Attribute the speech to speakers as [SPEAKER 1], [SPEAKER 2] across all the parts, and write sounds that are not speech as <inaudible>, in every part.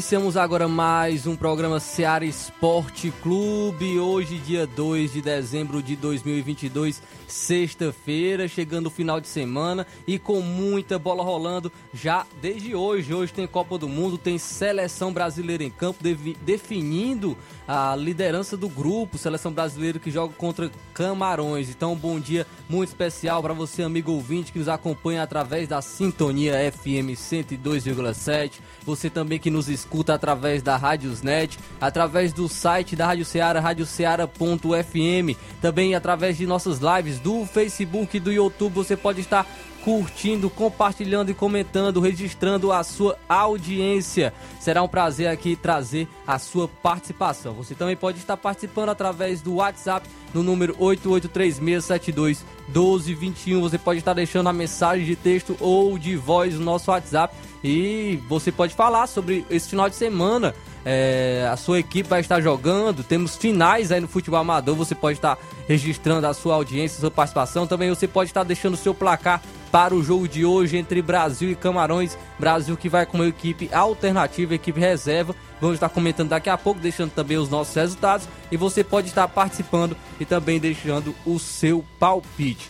[SPEAKER 1] Iniciamos agora mais um programa Seara Esporte Clube. Hoje, dia 2 de dezembro de 2022, sexta-feira, chegando o final de semana e com muita bola rolando já desde hoje. Hoje tem Copa do Mundo, tem seleção brasileira em campo definindo a liderança do grupo, seleção brasileira que joga contra Camarões. Então, um bom dia muito especial para você, amigo ouvinte, que nos acompanha através da sintonia FM 102,7. Você também que nos escuta através da Rádiosnet, através do site da Rádio Ceará, radioceara.fm, também através de nossas lives do Facebook e do YouTube. Você pode estar curtindo, compartilhando e comentando, registrando a sua audiência. Será um prazer aqui trazer a sua participação. Você também pode estar participando através do WhatsApp no número 8836721221. Você pode estar deixando a mensagem de texto ou de voz no nosso WhatsApp e você pode falar sobre esse final de semana. É, a sua equipe vai estar jogando, temos finais aí no futebol amador, você pode estar registrando a sua audiência, a sua participação, também você pode estar deixando o seu placar para o jogo de hoje entre Brasil e Camarões. Brasil que vai com uma equipe alternativa, equipe reserva. Vamos estar comentando daqui a pouco, deixando também os nossos resultados. E você pode estar participando e também deixando o seu palpite.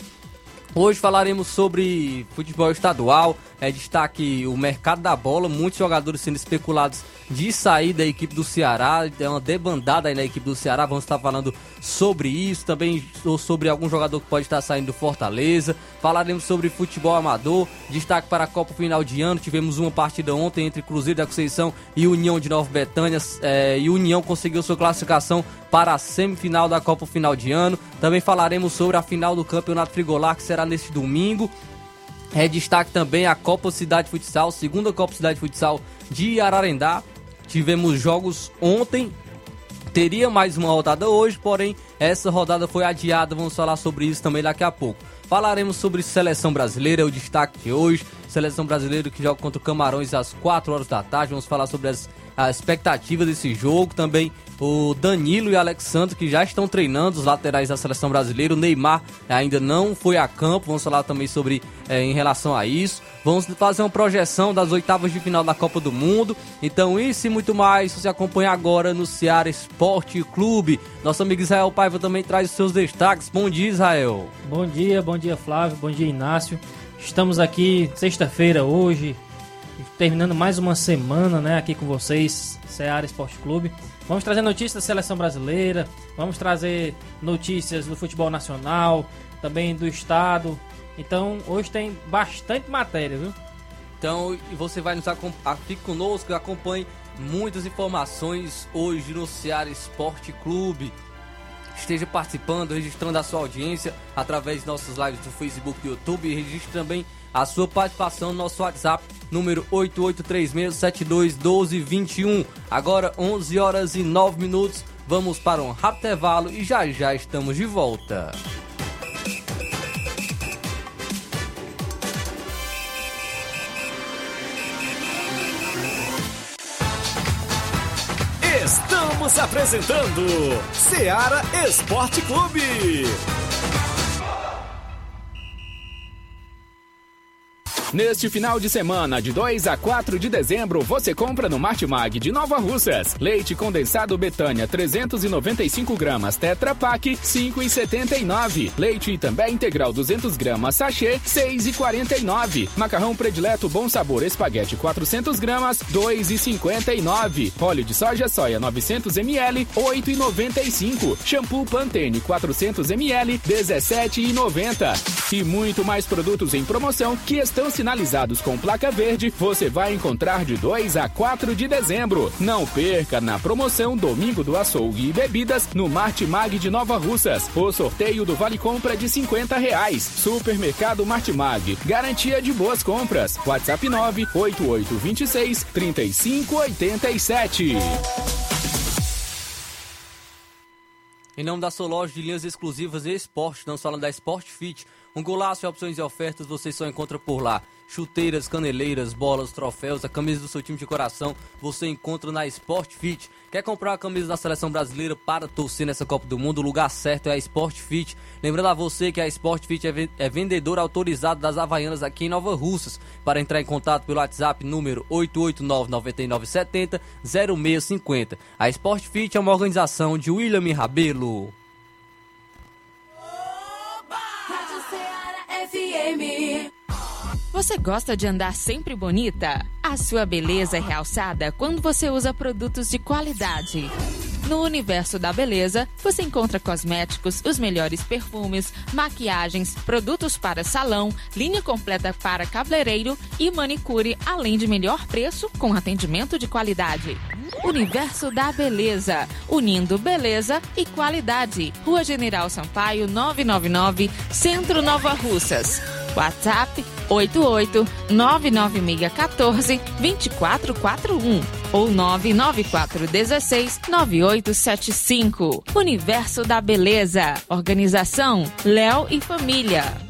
[SPEAKER 1] Hoje falaremos sobre futebol estadual, é destaque o mercado da bola, muitos jogadores sendo especulados de sair da equipe do Ceará, é uma debandada aí na equipe do Ceará, vamos estar falando sobre isso, também sobre algum jogador que pode estar saindo do Fortaleza, falaremos sobre futebol amador, destaque para a Copa Final de Ano, tivemos uma partida ontem entre Cruzeiro da Conceição e União de Nova Betânia, é, e União conseguiu sua classificação para a semifinal da Copa Final de Ano, também falaremos sobre a final do Campeonato Frigolar, que será neste domingo, é destaque também a Copa Cidade Futsal, segunda Copa Cidade Futsal de Ararendá. Tivemos jogos ontem, teria mais uma rodada hoje, porém essa rodada foi adiada. Vamos falar sobre isso também daqui a pouco. Falaremos sobre seleção brasileira, é o destaque de hoje. Seleção brasileira que joga contra o Camarões às 4 horas da tarde. Vamos falar sobre as, a expectativa desse jogo. Também o Danilo e o Alexandre que já estão treinando os laterais da seleção brasileira. O Neymar ainda não foi a campo. Vamos falar também sobre é, em relação a isso. Vamos fazer uma projeção das oitavas de final da Copa do Mundo. Então, isso e muito mais, você acompanha agora no Ceará Esporte Clube. Nosso amigo Israel Paiva também traz os seus destaques. Bom dia, Israel.
[SPEAKER 2] Bom dia, bom dia, Flávio. Bom dia, Inácio. Estamos aqui sexta-feira hoje, terminando mais uma semana, né, aqui com vocês, Ceará Esporte Clube. Vamos trazer notícias da seleção brasileira, vamos trazer notícias do futebol nacional, também do estado. Então, hoje tem bastante matéria, viu?
[SPEAKER 1] Então, você vai nos acompanhar, fique conosco, acompanhe muitas informações hoje no Ceará Esporte Clube esteja participando, registrando a sua audiência através de nossas lives do Facebook e YouTube registre também a sua participação no nosso WhatsApp, número 8836721221. Agora 11 horas e 9 minutos, vamos para um rápido intervalo e já já estamos de volta.
[SPEAKER 3] Estamos apresentando Seara Esporte Clube.
[SPEAKER 4] Neste final de semana, de 2 a 4 de dezembro, você compra no Martimag de Nova Russas. Leite condensado Betânia 395 gramas Tetra Pak 5,79. Leite também integral 200 gramas sachê 6,49. Macarrão predileto Bom Sabor Espaguete 400 gramas 2,59. Óleo de soja soia 900 ml 8,95. Shampoo Pantene 400 ml 17,90. E muito mais produtos em promoção que estão sinalizados com placa verde, você vai encontrar de 2 a 4 de dezembro. Não perca na promoção Domingo do Açougue e Bebidas no Martimag de Nova Russas. O sorteio do Vale Compra de 50 reais. Supermercado Martimag. Garantia de boas compras. WhatsApp 98826 3587.
[SPEAKER 1] Em nome da sua loja de linhas exclusivas e esporte, estamos falando da Sport Fit. Um golaço de opções e ofertas você só encontra por lá. Chuteiras, caneleiras, bolas, troféus, a camisa do seu time de coração você encontra na Sport Fit. Quer comprar a camisa da seleção brasileira para torcer nessa Copa do Mundo? O lugar certo é a Sport Fit. Lembrando a você que a Sport Fit é, é vendedor autorizado das Havaianas aqui em Nova Russas. Para entrar em contato pelo WhatsApp número 889-9970-0650. A Sport Fit é uma organização de William Rabelo.
[SPEAKER 5] Você gosta de andar sempre bonita? A sua beleza é realçada quando você usa produtos de qualidade. No universo da beleza, você encontra cosméticos, os melhores perfumes, maquiagens, produtos para salão, linha completa para cabeleireiro e manicure, além de melhor preço com atendimento de qualidade. Universo da Beleza, unindo beleza e qualidade. Rua General Sampaio, 999, Centro Nova Russas. WhatsApp 88 99614 2441 ou 99416 9875. Universo da Beleza. Organização Léo e Família.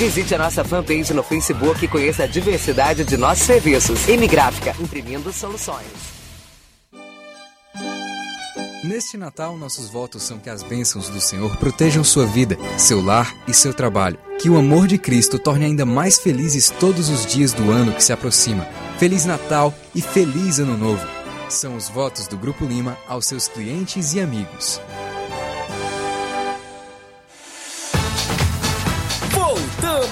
[SPEAKER 6] Visite a nossa fanpage no Facebook e conheça a diversidade de nossos serviços. M Gráfica, imprimindo soluções.
[SPEAKER 7] Neste Natal, nossos votos são que as bênçãos do Senhor protejam sua vida, seu lar e seu trabalho. Que o amor de Cristo torne ainda mais felizes todos os dias do ano que se aproxima. Feliz Natal e feliz Ano Novo. São os votos do Grupo Lima aos seus clientes e amigos.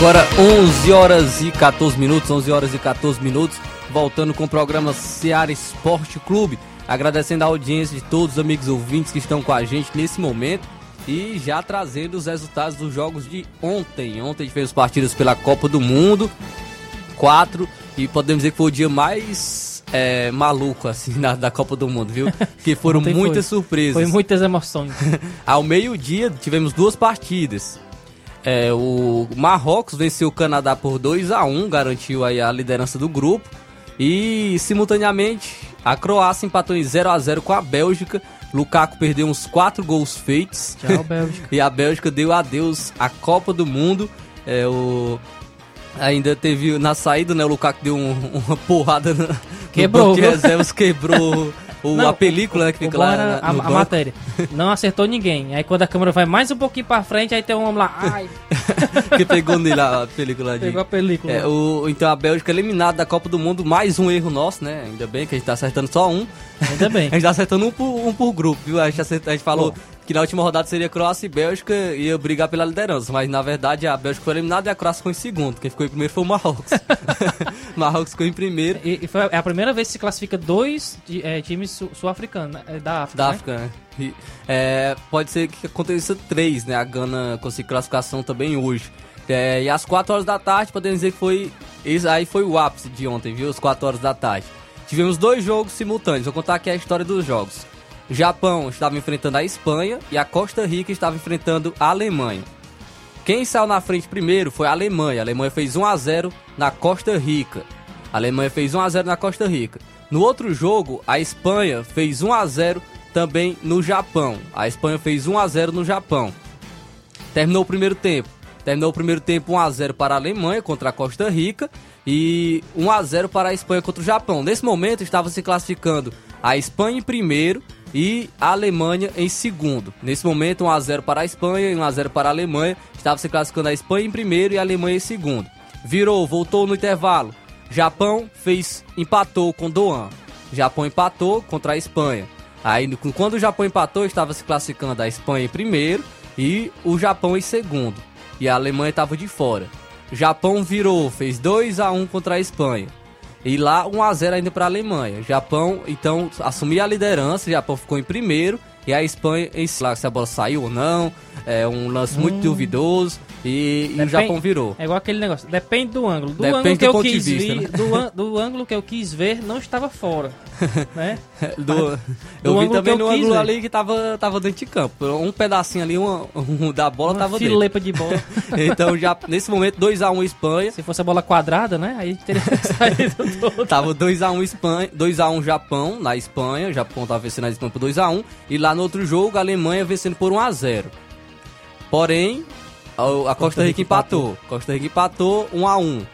[SPEAKER 1] Agora 11 horas e 14 minutos, 11 horas e 14 minutos, voltando com o programa Seara Esporte Clube, agradecendo a audiência de todos os amigos ouvintes que estão com a gente nesse momento e já trazendo os resultados dos jogos de ontem. Ontem a gente fez as partidas pela Copa do Mundo, quatro, e podemos dizer que foi o dia mais é, maluco assim <laughs> da, da Copa do Mundo, viu? Que foram muitas
[SPEAKER 2] foi.
[SPEAKER 1] surpresas.
[SPEAKER 2] Foi muitas emoções. <laughs>
[SPEAKER 1] Ao meio-dia tivemos duas partidas. É, o Marrocos venceu o Canadá por 2 a 1 garantiu aí a liderança do grupo. E simultaneamente a Croácia empatou em 0 a 0 com a Bélgica. Lukaku perdeu uns 4 gols feitos.
[SPEAKER 2] Tchau, <laughs> Bélgica.
[SPEAKER 1] e a Bélgica deu adeus à Copa do Mundo. É, o... Ainda teve na saída, né? O Lukaku deu um- uma porrada na,
[SPEAKER 2] Quebrou,
[SPEAKER 1] no reservas, quebrou <laughs> o,
[SPEAKER 2] Não,
[SPEAKER 1] a película né, que fica lá na-
[SPEAKER 2] a, a matéria. Não acertou ninguém. Aí quando a câmera vai mais um pouquinho pra frente, aí tem um homem lá. Ai, <laughs>
[SPEAKER 1] que pegou nele a película de...
[SPEAKER 2] pegou a película.
[SPEAKER 1] É, o, então a Bélgica eliminada da Copa do Mundo, mais um erro nosso, né? Ainda bem que a gente tá acertando só um.
[SPEAKER 2] Ainda bem. <laughs>
[SPEAKER 1] A gente tá acertando um por, um por grupo, viu? A gente, acerta- a gente falou que na última rodada seria Croácia e Bélgica e ia brigar pela liderança, mas na verdade a Bélgica foi eliminada e a Croácia ficou em segundo. Quem ficou em primeiro foi o Marrocos. <laughs> Marrocos ficou em primeiro.
[SPEAKER 2] E, e foi é a primeira vez que se classifica dois é, times sul- sul-africanos, né? É, da África.
[SPEAKER 1] Da
[SPEAKER 2] né?
[SPEAKER 1] África, né? E, é, pode ser que aconteça três, né? A Gana conseguiu classificação também hoje. É, e às 4 horas da tarde, podemos dizer que foi. Esse aí foi o ápice de ontem, viu? Às 4 horas da tarde. Tivemos dois jogos simultâneos. Vou contar aqui a história dos jogos. Japão estava enfrentando a Espanha e a Costa Rica estava enfrentando a Alemanha. Quem saiu na frente primeiro foi a Alemanha. A Alemanha fez 1 a 0 na Costa Rica. A Alemanha fez 1 a 0 na Costa Rica. No outro jogo, a Espanha fez 1 a 0 também no Japão. A Espanha fez 1 a 0 no Japão. Terminou o primeiro tempo. Terminou o primeiro tempo 1 a 0 para a Alemanha contra a Costa Rica e 1 a 0 para a Espanha contra o Japão. Nesse momento estava se classificando a Espanha em primeiro e a Alemanha em segundo. Nesse momento 1 a 0 para a Espanha e 1 a 0 para a Alemanha. Estava se classificando a Espanha em primeiro e a Alemanha em segundo. Virou, voltou no intervalo. Japão fez empatou com Doan. Japão empatou contra a Espanha. Aí quando o Japão empatou, estava se classificando a Espanha em primeiro e o Japão em segundo. E a Alemanha estava de fora. Japão virou, fez 2 a 1 contra a Espanha. E lá 1 a 0 ainda para a Alemanha. O Japão então assumiu a liderança, o Japão ficou em primeiro e a Espanha em lá se a bola saiu ou não. É um lance muito duvidoso e, e o
[SPEAKER 2] Depende-
[SPEAKER 1] Japão virou.
[SPEAKER 2] É igual aquele negócio. Depende do ângulo. Do
[SPEAKER 1] Depende
[SPEAKER 2] ângulo que eu quis
[SPEAKER 1] vista,
[SPEAKER 2] ver,
[SPEAKER 1] né?
[SPEAKER 2] do, an- do ângulo que eu quis ver, não estava fora. <laughs> né?
[SPEAKER 1] Do, eu
[SPEAKER 2] do
[SPEAKER 1] vi também no ângulo
[SPEAKER 2] ver.
[SPEAKER 1] ali que tava, tava dentro de campo. Um pedacinho ali uma, um da bola
[SPEAKER 2] Uma
[SPEAKER 1] tava dentro.
[SPEAKER 2] filepa de bola. <laughs>
[SPEAKER 1] Então já nesse momento 2x1 Espanha.
[SPEAKER 2] Se fosse a bola quadrada, né? Aí teria saído <laughs> todo.
[SPEAKER 1] Tava 2x1 Espanha, 2x1 Japão na Espanha. O Japão tava vencendo a Espanha por 2x1. E lá no outro jogo, a Alemanha vencendo por 1x0. Porém, a, a Costa Rica empatou. Costa Rica empatou 1x1.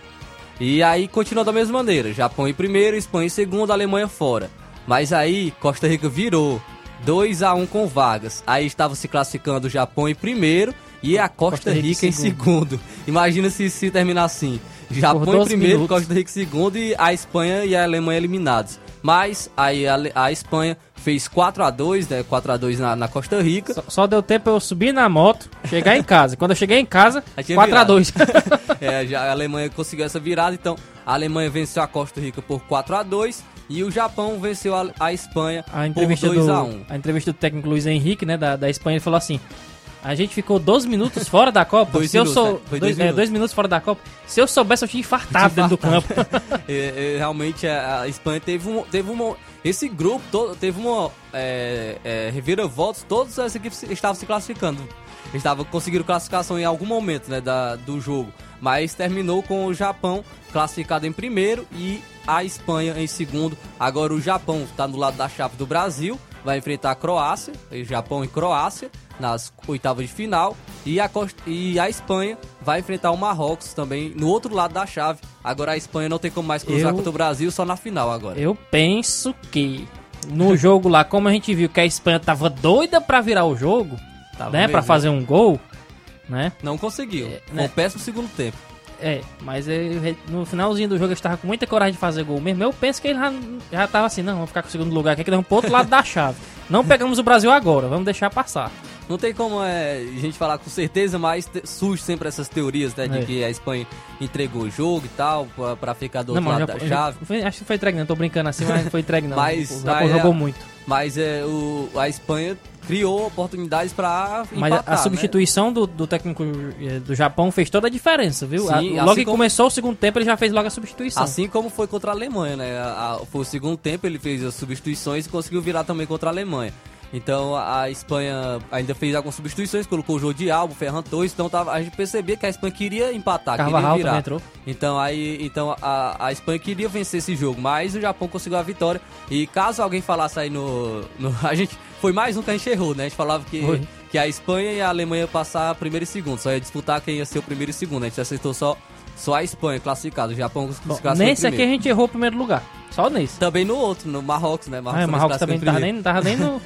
[SPEAKER 1] E aí continuou da mesma maneira. Japão em primeiro, Espanha em segundo, Alemanha fora. Mas aí Costa Rica virou 2 a 1 com vagas. Aí estava se classificando o Japão em primeiro e a Costa,
[SPEAKER 2] Costa Rica
[SPEAKER 1] Rica,
[SPEAKER 2] em
[SPEAKER 1] em segundo. Imagina se, se terminar assim. Japão em
[SPEAKER 2] 12
[SPEAKER 1] primeiro,
[SPEAKER 2] minutos.
[SPEAKER 1] Costa Rica em segundo e a Espanha e a Alemanha eliminados. Mas aí a, a Espanha fez 4 a 2 né? 4 a 2 na, na Costa Rica.
[SPEAKER 2] Só, só deu tempo eu subir na moto, chegar em casa. Quando eu cheguei em casa, <laughs>
[SPEAKER 1] Aí tinha
[SPEAKER 2] 4x2. <laughs>
[SPEAKER 1] É, já a Alemanha conseguiu essa virada, então a Alemanha venceu a Costa Rica por 4 a 2 e o Japão venceu a, a Espanha
[SPEAKER 2] A
[SPEAKER 1] por
[SPEAKER 2] entrevista,
[SPEAKER 1] 2
[SPEAKER 2] do,
[SPEAKER 1] a 1.
[SPEAKER 2] a entrevista do técnico Luiz Henrique, né, da, da Espanha, ele falou assim: A gente ficou 12 minutos fora da Copa.
[SPEAKER 1] Dois
[SPEAKER 2] Se eu
[SPEAKER 1] minutos,
[SPEAKER 2] sou.
[SPEAKER 1] né? Foi
[SPEAKER 2] dois,
[SPEAKER 1] dois
[SPEAKER 2] é,
[SPEAKER 1] minutos.
[SPEAKER 2] dois minutos fora da Copa. Se eu soubesse, eu tinha infartado dentro do campo. <laughs>
[SPEAKER 1] É, é, realmente a, a Espanha teve um, teve uma, esse grupo todo teve uma é, é, reviravoltas, todas as equipes estavam se classificando. Estavam conseguindo classificação em algum momento né, da, do jogo, mas terminou com o Japão classificado em primeiro e a Espanha em segundo. Agora o Japão está no lado da chave do Brasil, vai enfrentar a Croácia, e Japão e Croácia nas oitavas de final e a, e a Espanha vai enfrentar o Marrocos também no outro lado da chave. Agora a Espanha não tem como mais cruzar
[SPEAKER 2] Eu-
[SPEAKER 1] contra o Brasil, só na final agora.
[SPEAKER 2] Eu penso que no jogo lá, como a gente viu que a Espanha tava doida pra virar o jogo,
[SPEAKER 1] Tava
[SPEAKER 2] né. Pra fazer um gol, né?
[SPEAKER 1] Não conseguiu.
[SPEAKER 2] É, né?
[SPEAKER 1] um péssimo segundo tempo.
[SPEAKER 2] É, mas ele- no finalzinho do jogo ele estava com muita coragem de fazer gol mesmo. Eu penso que ele já, já tava assim, não, vamos ficar com o segundo lugar aqui, que nós vamos pro outro lado da chave. Não pegamos o Brasil agora, vamos deixar passar.
[SPEAKER 1] Não tem como é, a gente falar com certeza, mas surge sempre essas teorias, né? De
[SPEAKER 2] É.
[SPEAKER 1] que a Espanha entregou o jogo e tal, pra, pra ficar do
[SPEAKER 2] Não,
[SPEAKER 1] outro lado
[SPEAKER 2] já-
[SPEAKER 1] da
[SPEAKER 2] já-
[SPEAKER 1] chave.
[SPEAKER 2] foi- acho que foi entregue, não. Tô brincando assim, mas não foi entregue, não. <laughs>
[SPEAKER 1] Mas-
[SPEAKER 2] o Japão
[SPEAKER 1] mas é-
[SPEAKER 2] jogou muito.
[SPEAKER 1] Mas é, o, a Espanha criou oportunidades pra
[SPEAKER 2] Mas a-
[SPEAKER 1] empatar,
[SPEAKER 2] a
[SPEAKER 1] né?
[SPEAKER 2] substituição do, do técnico eh, do Japão fez toda a diferença, viu?
[SPEAKER 1] Sim,
[SPEAKER 2] A-
[SPEAKER 1] assim
[SPEAKER 2] logo que
[SPEAKER 1] como-
[SPEAKER 2] começou o segundo tempo, ele já fez logo a substituição.
[SPEAKER 1] Assim como foi contra a Alemanha, né? A- a- foi o segundo tempo, ele fez as substituições e conseguiu virar também contra a Alemanha. Então a Espanha ainda fez algumas substituições, colocou o Jô Albo, Ferran Torres, então tava, a gente percebia que a Espanha queria empatar,
[SPEAKER 2] Carvajal
[SPEAKER 1] queria virar.
[SPEAKER 2] entrou.
[SPEAKER 1] Então aí, então a, a Espanha queria vencer esse jogo, mas o Japão conseguiu a vitória. E caso alguém falasse aí no, no <laughs> a gente foi mais um que a gente errou, né? A gente falava que que a Espanha e a Alemanha passar primeiro e segundo, só ia disputar quem ia ser o primeiro e segundo. A gente acertou só só a Espanha classificada, o Japão classificado
[SPEAKER 2] nesse aqui a gente errou o primeiro lugar. Só nesse.
[SPEAKER 1] também no outro, no Marrocos, né?
[SPEAKER 2] Ah, o Marrocos também não tava nem, não tava nem no,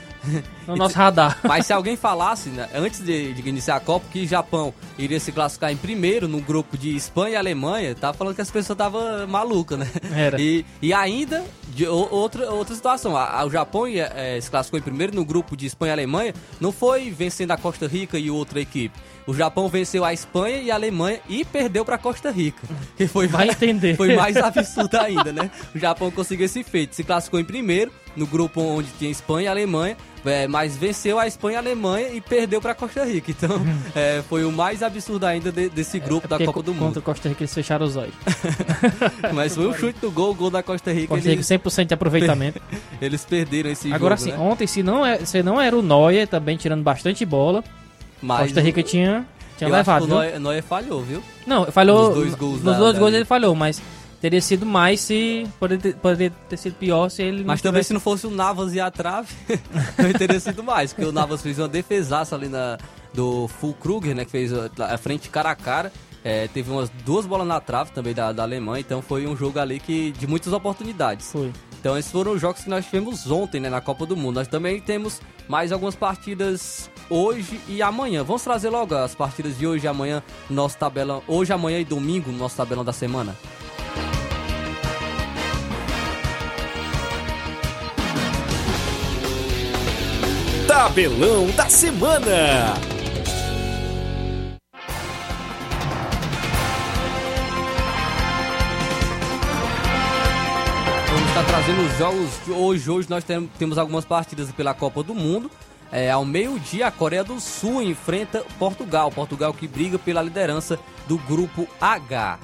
[SPEAKER 2] no nosso radar. <laughs>
[SPEAKER 1] Mas se alguém falasse, né, antes de, de iniciar a Copa, que o Japão iria se classificar em primeiro no grupo de Espanha e Alemanha, tava falando que as pessoas estavam malucas, né?
[SPEAKER 2] Era.
[SPEAKER 1] E, e ainda, de outra, outra situação, a- a- o Japão ia, eh, se classificou em primeiro no grupo de Espanha e Alemanha, não foi vencendo a Costa Rica e outra equipe. O Japão venceu a Espanha e a Alemanha e perdeu para Costa Rica. Que foi
[SPEAKER 2] Vai
[SPEAKER 1] mais,
[SPEAKER 2] entender.
[SPEAKER 1] Foi mais absurdo ainda, né? O Japão conseguiu esse feito. Se classificou em primeiro, no grupo onde tinha Espanha e Alemanha, é, mas venceu a Espanha e a Alemanha e perdeu para Costa Rica. Então, é, foi o mais absurdo ainda de- desse grupo da
[SPEAKER 2] Porque
[SPEAKER 1] Copa do Mundo.
[SPEAKER 2] Contra o Costa Rica eles fecharam os olhos. <laughs>
[SPEAKER 1] Mas foi um chute do gol, o gol da Costa Rica.
[SPEAKER 2] Costa Rica
[SPEAKER 1] Eles,
[SPEAKER 2] 100% de aproveitamento. <laughs>
[SPEAKER 1] eles perderam esse
[SPEAKER 2] Agora
[SPEAKER 1] jogo,
[SPEAKER 2] sim,
[SPEAKER 1] né?
[SPEAKER 2] ontem se não, é, se não era o Neuer também tirando bastante bola,
[SPEAKER 1] Mas
[SPEAKER 2] Costa Rica tinha, tinha
[SPEAKER 1] eu
[SPEAKER 2] levado,
[SPEAKER 1] acho que o Neuer, falhou, viu?
[SPEAKER 2] Não, falhou.
[SPEAKER 1] Nos dois gols
[SPEAKER 2] Nos
[SPEAKER 1] da-
[SPEAKER 2] dois
[SPEAKER 1] da
[SPEAKER 2] gols ele falhou, mas teria sido mais se. Poderia ter, poderia ter sido pior se ele
[SPEAKER 1] Mas também
[SPEAKER 2] tivesse-
[SPEAKER 1] se não fosse o Navas e a trave, <laughs> não teria sido mais. Porque o Navas fez uma defesaça ali na, do Full Kruger, né? Que fez a, a frente cara a cara. É, teve umas duas bolas na trave também da, da Alemanha. Então foi um jogo ali que de muitas oportunidades.
[SPEAKER 2] Foi.
[SPEAKER 1] Então esses foram os jogos que nós tivemos ontem, né, na Copa do Mundo. Nós também temos mais algumas partidas hoje e amanhã. Vamos trazer logo as partidas de hoje e amanhã no nosso tabelão. Hoje, amanhã e domingo no nosso tabelão da semana.
[SPEAKER 3] Tabelão da Semana.
[SPEAKER 1] Estar trazendo os jogos de hoje. Hoje nós tem- temos algumas partidas pela Copa do Mundo. É, ao meio-dia, a Coreia do Sul enfrenta Portugal. Portugal que briga pela liderança do grupo H.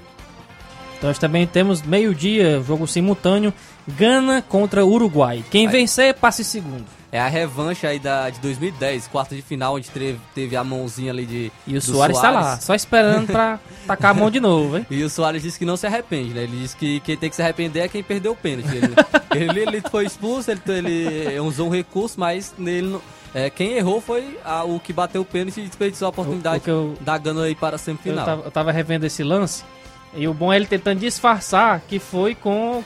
[SPEAKER 2] Nós também temos meio-dia, jogo simultâneo, Gana contra Uruguai. Quem vencer, passa em segundo.
[SPEAKER 1] É a revanche aí da, de 2010, quarta de final, onde teve, teve a mãozinha ali de.
[SPEAKER 2] E o Soares tá lá, só esperando pra <laughs> tacar a mão de novo, hein?
[SPEAKER 1] E o Soares disse que não se arrepende, né? Ele disse que quem tem que se arrepender é quem perdeu o pênalti. Ele, <laughs> ele, ele foi expulso, ele, ele usou um recurso, mas nele não- é, quem errou foi a- o que bateu o pênalti e desperdiçou a oportunidade
[SPEAKER 2] O- o eu-
[SPEAKER 1] da Gana aí para a
[SPEAKER 2] Eu
[SPEAKER 1] semifinal.
[SPEAKER 2] tava, eu tava revendo esse lance. E o bom é ele tentando disfarçar que foi com,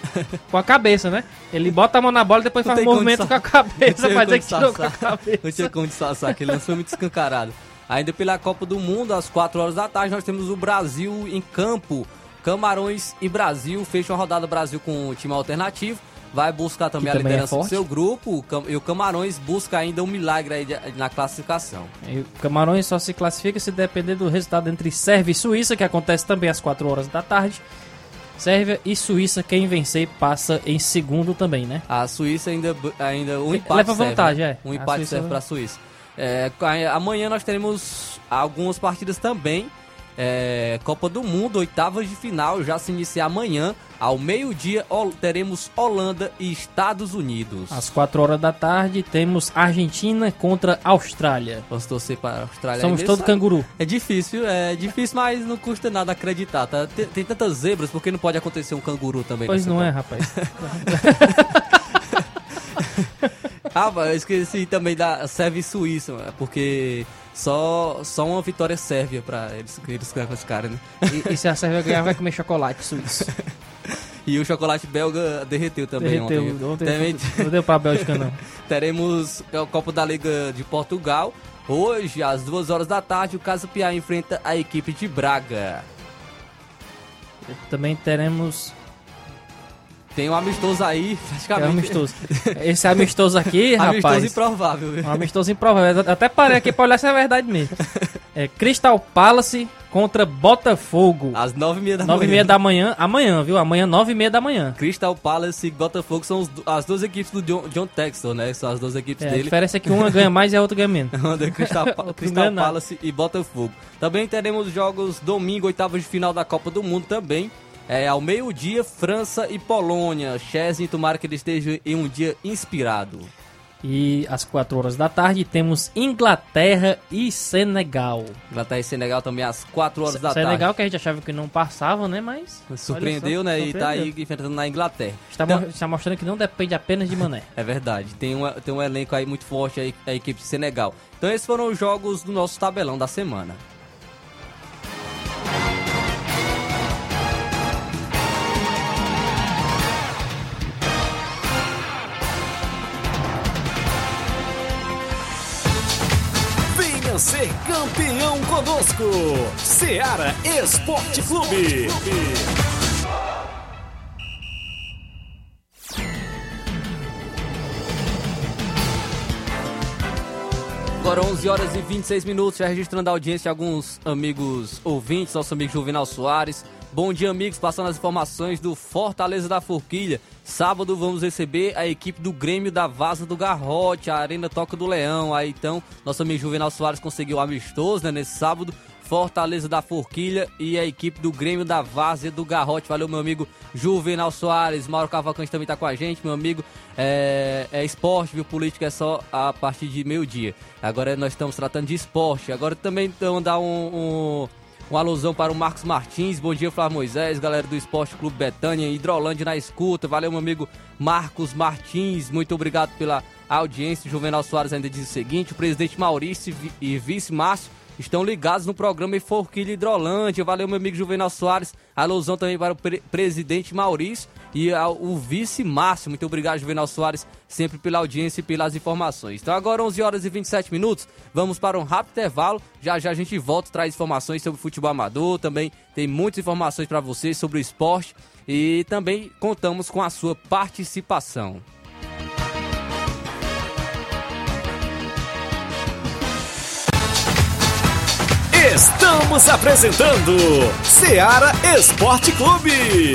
[SPEAKER 2] com a cabeça, né? Ele bota a mão na bola e depois
[SPEAKER 1] Não
[SPEAKER 2] faz movimento com a cabeça
[SPEAKER 1] tinha
[SPEAKER 2] dizer que tirou com a
[SPEAKER 1] disfarçar. Não tinha
[SPEAKER 2] cabeça.
[SPEAKER 1] como disfarçar, aquele lance foi muito escancarado. Ainda pela Copa do Mundo, às 4 horas da tarde, nós temos o Brasil em campo. Camarões e Brasil, fecha uma rodada Brasil com um time alternativo. Vai buscar também
[SPEAKER 2] Que
[SPEAKER 1] a
[SPEAKER 2] também é
[SPEAKER 1] liderança do
[SPEAKER 2] forte.
[SPEAKER 1] seu grupo. E o Camarões busca ainda um milagre aí na classificação.
[SPEAKER 2] E o Camarões só se classifica se depender do resultado entre Sérvia e Suíça, que acontece também às 4 horas da tarde. Sérvia e Suíça, quem vencer passa em segundo também, né?
[SPEAKER 1] A Suíça ainda, ainda um empate
[SPEAKER 2] Leva
[SPEAKER 1] serve,
[SPEAKER 2] vantagem,
[SPEAKER 1] né?
[SPEAKER 2] é.
[SPEAKER 1] Um empate
[SPEAKER 2] Suíça
[SPEAKER 1] serve
[SPEAKER 2] vai-
[SPEAKER 1] para a Suíça. É, amanhã nós teremos algumas partidas também. É, Copa do Mundo, oitavas de final, já se inicia amanhã. Ao meio-dia teremos Holanda e Estados Unidos.
[SPEAKER 2] Às 4 horas da tarde temos Argentina contra Austrália.
[SPEAKER 1] Vamos torcer para a Austrália.
[SPEAKER 2] Somos todo canguru.
[SPEAKER 1] É difícil, é difícil, mas não custa nada acreditar, tá? Tem, tem tantas zebras, porque não pode acontecer um canguru também?
[SPEAKER 2] Pois não é, rapaz. <laughs>
[SPEAKER 1] Ah, mas eu esqueci também da Sérvia e Suíça, porque só, só uma vitória sérvia pra eles, eles caras, né?
[SPEAKER 2] E, e se a Sérvia ganhar, vai comer chocolate suíço. <laughs>
[SPEAKER 1] E o chocolate belga derreteu também
[SPEAKER 2] Derreteu.
[SPEAKER 1] ontem.
[SPEAKER 2] Ontem
[SPEAKER 1] Também
[SPEAKER 2] não deu pra Bélgica, não. <laughs>
[SPEAKER 1] teremos o Copa da Liga de Portugal. Hoje, às duas horas da tarde, o Casa Pia enfrenta a equipe de Braga.
[SPEAKER 2] Também teremos
[SPEAKER 1] Tem um amistoso aí,
[SPEAKER 8] É
[SPEAKER 1] praticamente.
[SPEAKER 8] amistoso. Esse amistoso aqui, <laughs>
[SPEAKER 1] Amistoso
[SPEAKER 8] rapaz.
[SPEAKER 1] improvável, viu?
[SPEAKER 8] Um amistoso improvável. Até parei aqui pra olhar se é verdade mesmo. <laughs> É Crystal Palace contra Botafogo.
[SPEAKER 1] Às nove e meia da
[SPEAKER 8] Nove e
[SPEAKER 1] manhã.
[SPEAKER 8] meia da manhã, amanhã, viu? Amanhã, nove e meia da manhã.
[SPEAKER 1] Crystal Palace e Botafogo são os as duas equipes do John, John Textor, né? São as duas equipes
[SPEAKER 8] É, a
[SPEAKER 1] dele.
[SPEAKER 8] diferença é que uma ganha mais e a outra ganha menos. <laughs>
[SPEAKER 1] Crystal, Crystal. Palace e Botafogo. Também teremos jogos domingo, oitavas de final da Copa do Mundo também. É, ao meio-dia, França e Polônia. Chesney, tomara que ele esteja em um dia inspirado.
[SPEAKER 8] E às quatro horas da tarde temos Inglaterra e Senegal.
[SPEAKER 1] Inglaterra e Senegal também às 4 horas da
[SPEAKER 8] Senegal
[SPEAKER 1] tarde.
[SPEAKER 8] que a gente achava que não passava, né? Mas.
[SPEAKER 1] Surpreendeu,
[SPEAKER 8] só,
[SPEAKER 1] né? E tá aí
[SPEAKER 8] surpreendeu.
[SPEAKER 1] enfrentando na Inglaterra.
[SPEAKER 8] Está,
[SPEAKER 1] Então-
[SPEAKER 8] mo- está mostrando que não depende apenas de Mané.
[SPEAKER 1] É verdade, tem um, tem um elenco aí muito forte aí, a equipe de Senegal. Então esses foram os jogos do nosso tabelão da semana.
[SPEAKER 9] Ser campeão conosco. Seara Esporte Clube.
[SPEAKER 1] Agora 11 horas e 26 minutos, já registrando a audiência de alguns amigos ouvintes, nosso amigo Juvenal Soares. Bom dia, amigos, passando as informações do Fortaleza da Forquilha. Sábado vamos receber a equipe do Grêmio da Vaza do Garrote, a Arena Toca do Leão. Aí então, nosso amigo Juvenal Soares conseguiu amistoso né, nesse sábado. Fortaleza da Forquilha e a equipe do Grêmio da Várzea do Garrote. Valeu, meu amigo Juvenal Soares. Mauro Cavalcante também tá com a gente, meu amigo. É, é esporte, viu? Política é só a partir de meio-dia. Agora nós estamos tratando de esporte. Agora também então, mandar um, um, um alusão para o Marcos Martins. Bom dia, Flávio Moisés, galera do Esporte Clube Betânia, Hidrolândia na escuta. Valeu, meu amigo Marcos Martins. Muito obrigado pela audiência. Juvenal Soares ainda diz o seguinte: o presidente Maurício e vice Márcio estão ligados no programa Forquilha Hidrolândia. Valeu, meu amigo Juvenal Soares. Alusão também para o pre- presidente Maurício e ao, o vice Márcio. Muito obrigado, Juvenal Soares, sempre pela audiência e pelas informações. Então, agora 11 horas e 27 minutos. Vamos para um rápido intervalo. Já já a gente volta, traz informações sobre futebol amador. Também tem muitas informações para vocês sobre o esporte. E também contamos com a sua participação.
[SPEAKER 9] Estamos apresentando Seara Esporte Clube.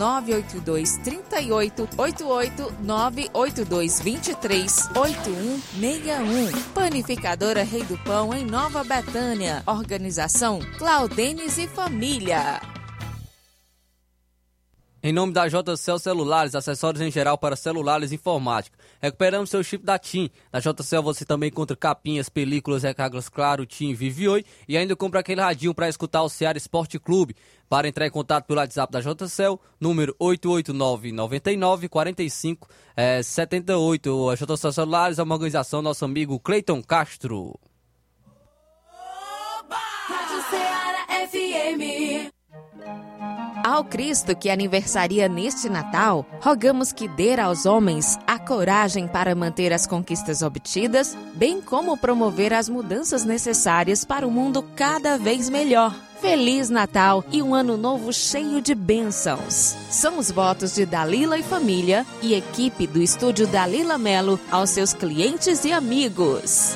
[SPEAKER 5] 982 38 88 982 23 8161. Panificadora Rei do Pão, em Nova Betânia. Organização Claudenes e Família.
[SPEAKER 1] Em nome da JCL Celulares, acessórios em geral para celulares e informática. Recuperamos seu chip da TIM. Na JCL você também encontra capinhas, películas, recargas Claro, TIM, Vivioi e ainda compra aquele radinho para escutar o Ceará Esporte Clube. Para entrar em contato pelo WhatsApp da JCL, número 889 99 45 eh, 78. A JCL Celulares é uma organização nosso amigo Cleiton Castro.
[SPEAKER 5] Ao Cristo que aniversaria neste Natal, rogamos que dê aos homens coragem para manter as conquistas obtidas, bem como promover as mudanças necessárias para um mundo cada vez melhor. Feliz Natal e um ano novo cheio de bênçãos. São os votos de Dalila e família e equipe do estúdio Dalila Melo aos seus clientes e amigos.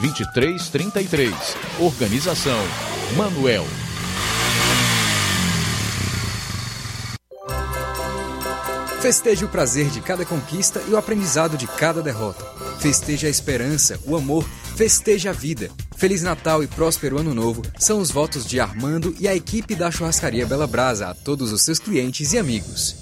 [SPEAKER 10] 2333. Organização Manuel.
[SPEAKER 7] Festeje o prazer de cada conquista e o aprendizado de cada derrota. Festeje a esperança, o amor, festeje a vida. Feliz Natal e próspero Ano Novo são os votos de Armando e a equipe da Churrascaria Bela Brasa a todos os seus clientes e amigos.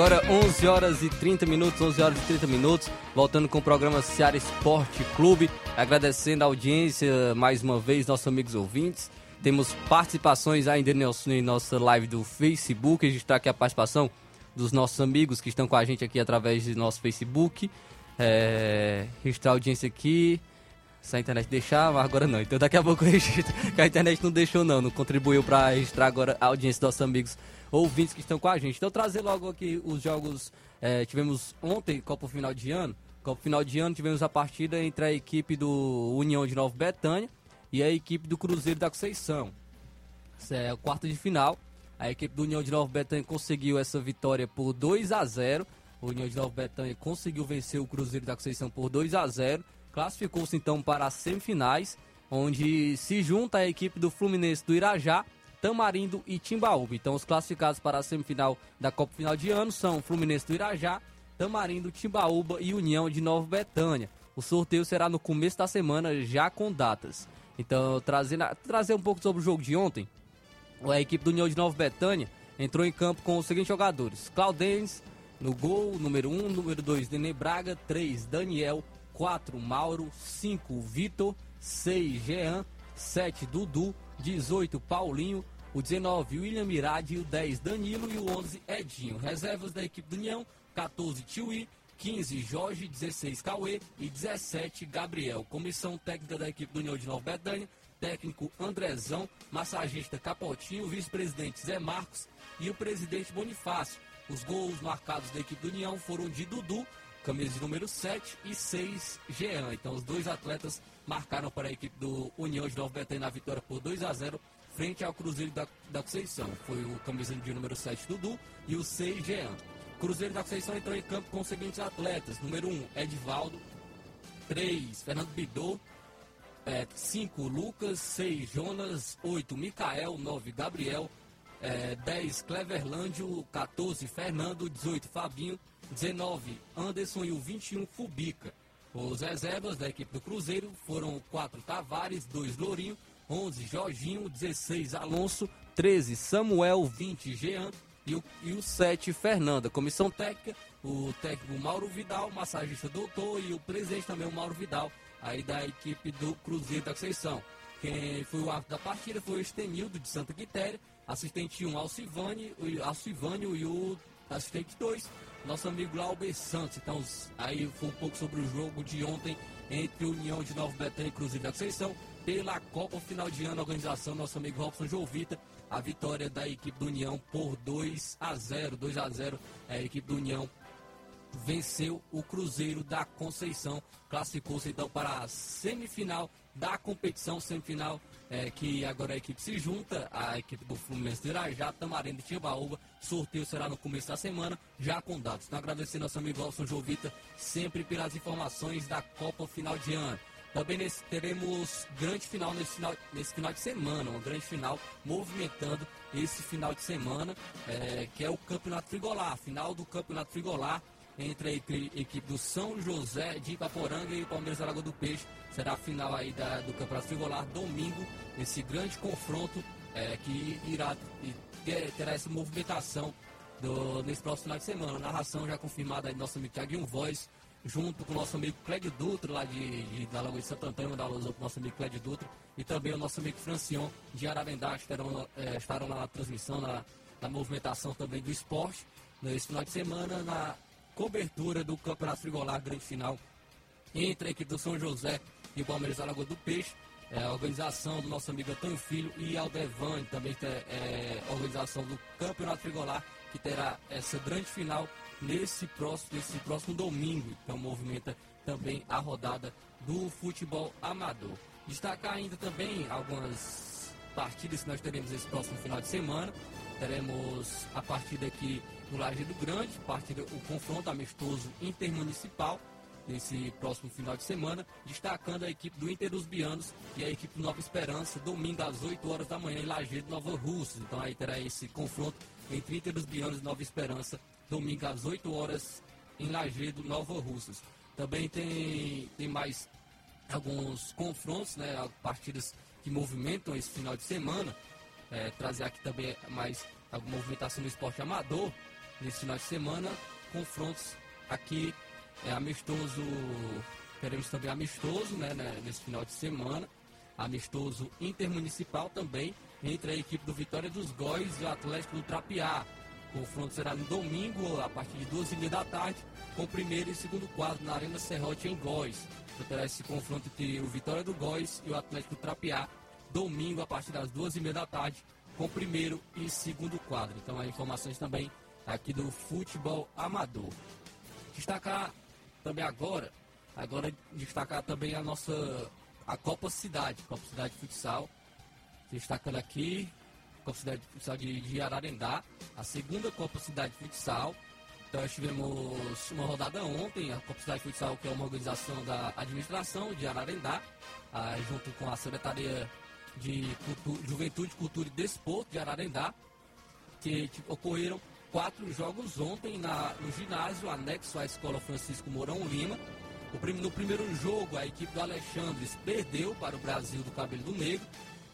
[SPEAKER 1] Agora 11 horas e 30 minutos, 11 horas e 30 minutos, voltando com o programa Seara Esporte Clube, agradecendo a audiência mais uma vez, nossos amigos ouvintes. Temos participações ainda Nelson, em nossa live do Facebook, registrar aqui a participação dos nossos amigos que estão com a gente aqui através do nosso Facebook. É, registrar a audiência aqui. Se a internet deixar, mas agora não. Então daqui a pouco <laughs> a internet não deixou não, não contribuiu para registrar agora a audiência dos nossos amigos ouvintes que estão com a gente. Então trazer logo aqui os jogos, é, tivemos ontem, Copa Final de Ano. Copa Final de Ano tivemos a partida entre a equipe do União de Nova Betânia e a equipe do Cruzeiro da Conceição. Essa é o quarto de final. A equipe do União de Nova Betânia conseguiu essa vitória por 2 a 0 O União de Nova Betânia conseguiu vencer o Cruzeiro da Conceição por 2 a 0 Classificou-se então para as semifinais, onde se junta a equipe do Fluminense do Irajá, Tamarindo e Timbaúba. Então os classificados para a semifinal da Copa Final de Ano são Fluminense do Irajá, Tamarindo, Timbaúba e União de Nova Betânia. O sorteio será no começo da semana, já com datas. Então, trazendo, trazer um pouco sobre o jogo de ontem, a equipe do União de Nova Betânia entrou em campo com os seguintes jogadores: Claudens no gol, número 1, número 2, Nenê Braga, 3, Daniel, 4, Mauro, 5, Vitor, 6, Jean, 7, Dudu, 18, Paulinho, o 19, William Mirade, o 10, Danilo e o 11, Edinho. Reservas da equipe do União, 14, Tiuí, 15, Jorge, 16, Cauê e 17, Gabriel. Comissão técnica da equipe do União de Nova Betânia, técnico Andrezão, massagista Capotinho, vice-presidente Zé Marcos e o presidente Bonifácio. Os gols marcados da equipe do União foram de Dudu, camisa de número 7 e 6, Jean. Então os dois atletas marcaram para a equipe do União de Nova Betânia na vitória por 2 a 0 frente ao Cruzeiro da, da Conceição. Foi o camisa de número 7, Dudu, e o 6, Jean. Cruzeiro da Conceição entrou em campo com os seguintes atletas. Número 1, Edvaldo. 3, Fernando Bidô. 5, Lucas. 6, Jonas. 8, Micael. 9, Gabriel. É, 10, Cleverlândio. 14, Fernando. 18, Fabinho. 19, Anderson e o 21, Fubica. Os reservas da equipe do Cruzeiro foram 4, Tavares. 2, Lourinho. 11, Jorginho. 16, Alonso. 13, Samuel. 20, Jean e o, e o 7, Fernanda. Comissão técnica, o técnico Mauro Vidal, massagista doutor e o presidente também, o Mauro Vidal, aí da equipe do Cruzeiro da Conceição. Quem foi o árbitro da partida foi o Estenildo de Santa Quitéria, assistente 1, Alcivane, Alcivânio e o assistente 2, nosso amigo Lauber Santos. Então, aí foi um pouco sobre o jogo de ontem entre União de Nova Betânia e Cruzeiro da Conceição pela Copa Final de Ano, organização nosso amigo Robson Jovita a vitória da equipe do União por 2 a 0. 2 a 0. A equipe do União venceu o Cruzeiro da Conceição, classificou-se então para a semifinal da competição, semifinal é, que agora a equipe se junta, a equipe do Fluminense de Irajá, Tamarindo e Timbaúba, sorteio será no começo da semana, já com dados. Então agradecer nosso amigo Alson Jovita, sempre pelas informações da Copa Final de Ano. Também nesse, teremos grande final nesse, final nesse final de semana, uma grande final movimentando esse final de semana, é, que é o Campeonato Frigolar, final do Campeonato Frigolar entre a equi- equipe do São José de Ipaporanga e Palmeiras da Lagoa do Peixe. Será a final aí da- do Campeonato Frigolar, domingo, esse grande confronto é, que irá ter- terá essa movimentação do- nesse próximo final de semana. Narração já confirmada aí do nosso amigo Thiaguinho Voz, junto com o nosso amigo Clédio Dutra, lá de, de- da Lagoa de Santo Antônio, alusão pro nosso amigo Clédio Dutra, e também o nosso amigo Francion de Ararendá, que estarão, eh, estarão na transmissão, na, na movimentação também do esporte, nesse final de semana, na cobertura do Campeonato Frigolar, grande final, entre a equipe do São José e o Palmeiras da Lagoa do Peixe. É, a organização do nosso amigo Antônio Filho e Aldevan, também é, organização do Campeonato Frigolar, que terá essa grande final nesse próximo, nesse próximo domingo. Então movimenta também a rodada do futebol amador. Destacar ainda também algumas partidas que nós teremos esse próximo final de semana. Teremos a partida aqui Lajeado Grande, partida, o confronto amistoso intermunicipal nesse próximo final de semana, destacando a equipe do Inter dos Bianos e a equipe do Nova Esperança, domingo às 8 horas da manhã em Lajeado, Nova Russas. Então aí terá esse confronto entre Inter dos Bianos e Nova Esperança, domingo às 8 horas em Lajeado, Nova Russas. Também tem, tem mais alguns confrontos, né, partidas que movimentam esse final de semana. É, trazer aqui também mais alguma movimentação no esporte amador nesse final de semana. Confrontos aqui é amistoso, teremos também amistoso né, né, nesse final de semana. Amistoso intermunicipal também entre a equipe do Vitória dos Góis e o Atlético do Trapiá. O confronto será no domingo, a partir de duas e meia da tarde, com o primeiro e segundo quadro na Arena Serrote em Góis. Então terá esse confronto entre o Vitória do Góis e o Atlético do Trapiá, domingo a partir das duas e meia da tarde, com o primeiro e segundo quadro. Então, as informações também aqui do futebol amador. Destacar também agora, agora destacar também a nossa a Copa Cidade, Copa Cidade Futsal. Destacando aqui, Copa Cidade Futsal de, de Ararendá, a segunda Copa Cidade Futsal. Então nós tivemos uma rodada ontem, a Copa Cidade Futsal, que é uma organização da administração de Ararendá, ah, junto com a Secretaria de Cultu- Juventude, Cultura e Desporto de Ararendá, que tipo, ocorreram quatro jogos ontem na, no ginásio anexo à Escola Francisco Mourão Lima. Prim- no primeiro jogo, a equipe do Alexandres perdeu para o Brasil do Cabelo Negro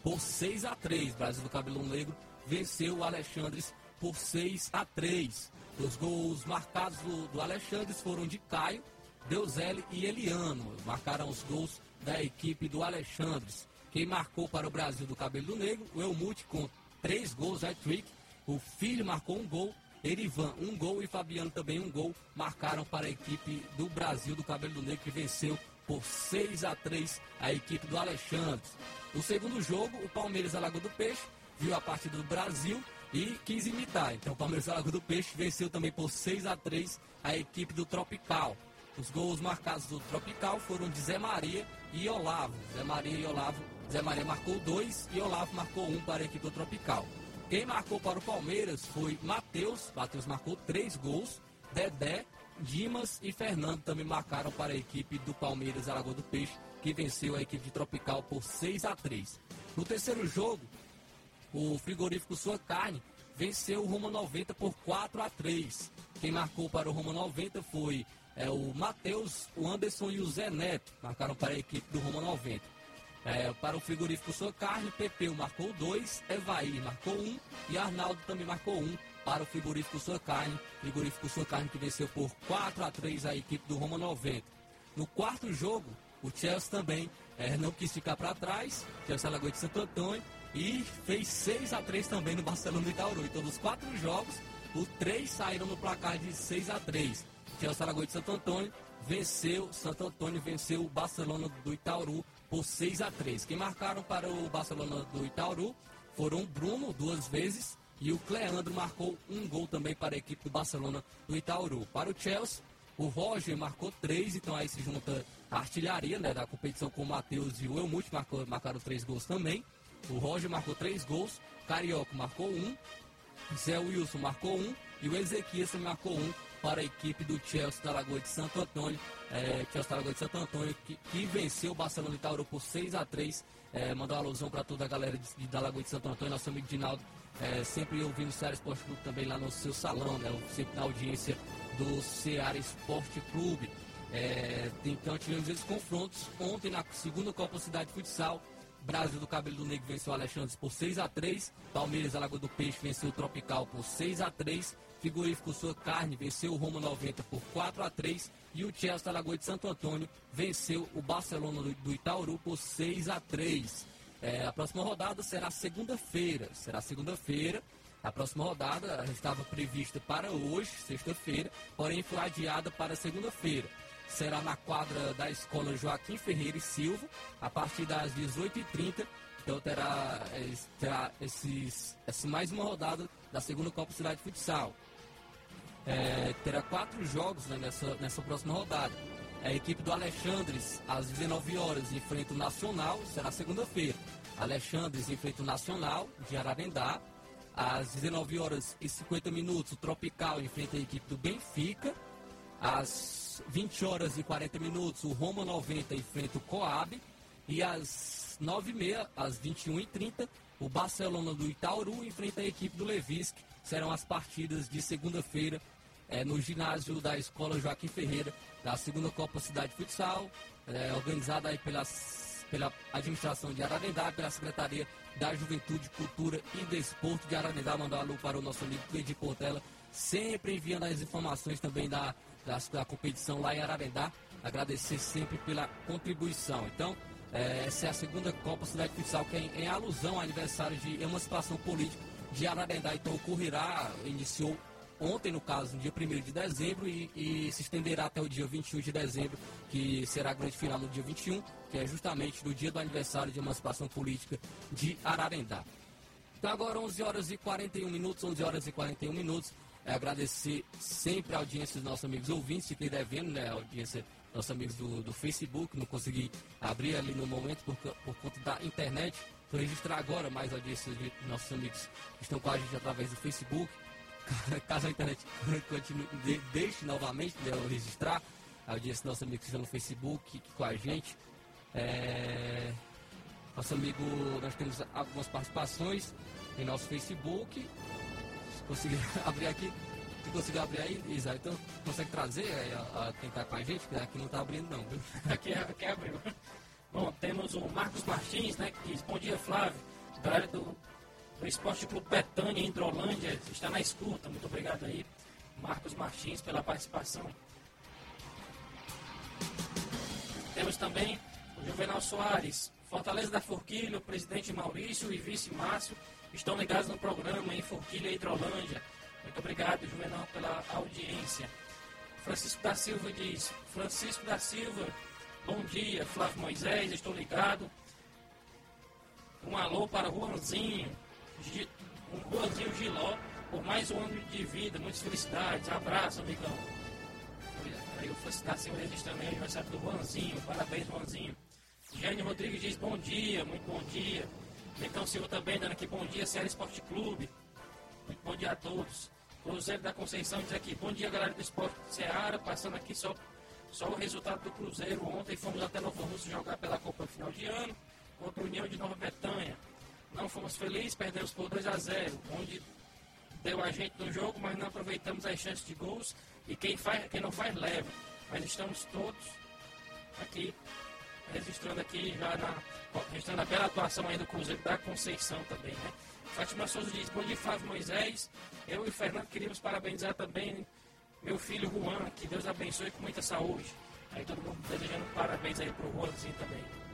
[SPEAKER 1] por 6 a 3. O Brasil do Cabelo Negro venceu o Alexandres por 6 a 3. Os gols marcados do, do Alexandres foram de Caio, Deuselli e Eliano. Marcaram os gols da equipe do Alexandres. Quem marcou para o Brasil do Cabelo Negro, o Elmute com três gols, hat-trick. O Filho marcou um gol, Erivan um gol e Fabiano também um gol. Marcaram para a equipe do Brasil do Cabelo do Negro que venceu por 6 a 3 a equipe do Alexandre. No segundo jogo, o Palmeiras da Lagoa do Peixe viu a partida do Brasil e quis imitar. Então o Palmeiras da Lagoa do Peixe venceu também por 6 a 3 a equipe do Tropical. Os gols marcados do Tropical foram de Zé Maria e Olavo. Zé Maria e Olavo. Zé Maria marcou dois e Olavo marcou um para a equipe do Tropical. Quem marcou para o Palmeiras foi Matheus. Matheus marcou três gols. Dedé, Dimas e Fernando também marcaram para a equipe do Palmeiras Alagoa do Peixe, que venceu a equipe de Tropical por 6 a 3. No terceiro jogo, o frigorífico Sua Carne venceu o Roma 90 por 4 a 3. Quem marcou para o Roma 90 foi é, o Matheus, o Anderson e o Zé Neto. Marcaram para a equipe do Roma 90. É, para o frigorífico Sua Carne, Pepeu marcou 2, Evaí marcou 1 um, e Arnaldo também marcou 1 um para o frigorífico Sua Carne. Frigorífico Sua Carne que venceu por 4 a 3 a equipe do Roma 90. No quarto jogo, o Chelsea também é, não quis ficar para trás, Chelsea Alagoas de Santo Antônio, e fez 6 a 3 também no Barcelona do Itaúru. Então, dos quatro jogos, os três saíram no placar de 6 a 3. Chelsea Alagoas de Santo Antônio venceu, Santo Antônio venceu o Barcelona do Itaúru por 6 a 3. Quem marcaram para o Barcelona do Itaúru foram o Bruno duas vezes e o Cleandro marcou um gol também para a equipe do Barcelona do Itaúru. Para o Chelsea, o Roger marcou três, então aí se junta a artilharia né, da competição com o Matheus e o Elmute marcou, marcaram três gols também. O Roger marcou três gols, Carioca marcou um, Zé Wilson marcou um e o Ezequias marcou um para a equipe do Chelsea da Lagoa de Santo Antônio, é, Chelsea da Lagoa de Santo Antônio, que, que venceu o Barcelona de Itaúru por 6 a 3 é, Mandar uma alusão para toda a galera de, de, da Lagoa de Santo Antônio, nosso amigo Dinaldo é, sempre ouvindo o Ceará Esporte Clube também lá no seu salão, né? Sempre na audiência do Ceará Esporte Clube. É, então tivemos esses confrontos ontem na segunda Copa Cidade Futsal. Brasil do Cabelo do Negro venceu o Alexandre por 6 a 3 Palmeiras Alagoa do Peixe venceu o Tropical por 6 a 3 Frigorífico Sua Carne venceu o Roma 90 por 4 a 3 E o Chelsea Alagoa de Santo Antônio venceu o Barcelona do, Itauru por 6 a 3 é, A próxima rodada será segunda-feira. Será segunda-feira. A próxima rodada estava prevista para hoje, sexta-feira, porém foi adiada para segunda-feira será na quadra da escola Joaquim Ferreira e Silva, a partir das 18h30. Então terá, é, terá esses, mais uma rodada da segunda Copa Cidade Futsal. É, terá quatro jogos né, nessa, nessa próxima rodada. A equipe do Alexandres, às 19 horas, enfrenta o Nacional, será segunda-feira. Alexandres enfrenta o Nacional de Ararendá. Às 19 horas e 50 minutos, o Tropical enfrenta a equipe do Benfica. Às 20 horas e 40 minutos, o Roma 90 enfrenta o Coab. E às 9h30, às 21h30, o Barcelona do Itauru enfrenta a equipe do Levisque. Serão as partidas de segunda-feira é, no ginásio da Escola Joaquim Ferreira, da segunda Copa Cidade Futsal, é, organizada aí pelas, pela administração de Ararendá, pela Secretaria da Juventude, Cultura e Desporto de Ararendá. Mandar um alô para o nosso amigo Cleide Portela, sempre enviando as informações também da, da, da competição lá em Ararendá. Agradecer sempre pela contribuição. Então, é, essa é a segunda Copa Cidade Futsal, que é em, em alusão ao aniversário de emancipação política de Ararendá. Então, ocorrerá, iniciou ontem, no caso, no dia 1 de dezembro, e, e, se estenderá até o dia 21 de dezembro, que será a grande final no dia 21, que é justamente no dia do aniversário de emancipação política de Ararendá. Então, agora 11 horas e 41 minutos, 11 horas e 41 minutos. É agradecer sempre a audiência dos nossos amigos ouvintes, fiquei devendo, né, a audiência dos nossos amigos do, do Facebook, não consegui abrir ali no momento por, por conta da internet. Vou registrar agora mais a audiência de nossos amigos que estão com a gente através do Facebook. Caso a internet <laughs> continue, de, deixe novamente né, eu registrar a audiência dos nossos amigos que estão no Facebook com a gente. É, nosso amigo, nós temos algumas participações em nosso Facebook. Se conseguir <laughs> abrir aqui, se conseguir abrir aí, Isa, então consegue trazer é, a, a, quem está com a gente, que aqui não está abrindo não, viu? <laughs>
[SPEAKER 8] Aqui, aqui abriu. Bom, temos o Marcos Martins, né, que diz, bom dia Flávio, galera do, do Esporte Clube Betânia, em Hidrolândia, está na escuta, muito obrigado aí, Marcos Martins, pela participação. Temos também o Juvenal Soares, Fortaleza da Forquilha, o presidente Maurício e vice Márcio estão ligados no programa em Forquilha, Hidrolândia. Muito obrigado, Juvenal, pela audiência. Francisco da Silva diz, Francisco da Silva, bom dia, Flávio Moisés, estou ligado. Um alô para o Juanzinho, um Juanzinho Giló, por mais um ano de vida, muitas felicidades, abraço, amigão. Aí da Silva registrando aí o aniversário do Juanzinho, parabéns, Juanzinho. Jane Rodrigues diz bom dia, muito bom dia. Então Silva também dando aqui bom dia, Ceará Esporte Clube. Muito bom dia a todos. Cruzeiro da Conceição diz aqui, bom dia galera do Esporte Ceará, passando aqui só, só o resultado do Cruzeiro. Ontem fomos até Novo Russo jogar pela Copa final de ano contra a União de Nova Betânia. Não fomos felizes, perdemos por 2 a 0 onde deu a gente no jogo, mas não aproveitamos as chances de gols e quem, faz, quem não faz leva. Mas estamos todos aqui registrando aqui já na. registrando a bela atuação aí do Cruzeiro da Conceição também, né? Fátima Souza diz, bom dia Flávio Moisés. Eu e o Fernando queríamos parabenizar também meu filho Juan, que Deus abençoe com muita saúde. Aí todo mundo desejando parabéns aí pro Juanzinho também.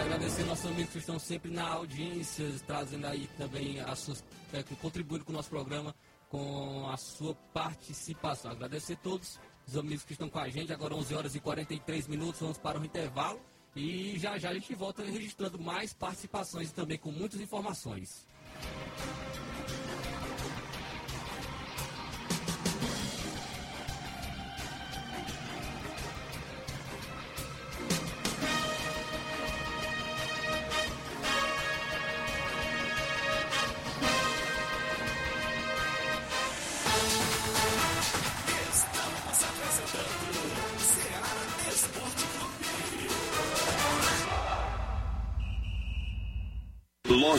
[SPEAKER 1] Agradecer nossos amigos que estão sempre na audiência, trazendo aí também as suas, é, contribuindo com o nosso programa com a sua participação. Agradecer a todos os amigos que estão com a gente. Agora 11 horas e 43 minutos, vamos para o intervalo. E já já a gente volta registrando mais participações e também com muitas informações.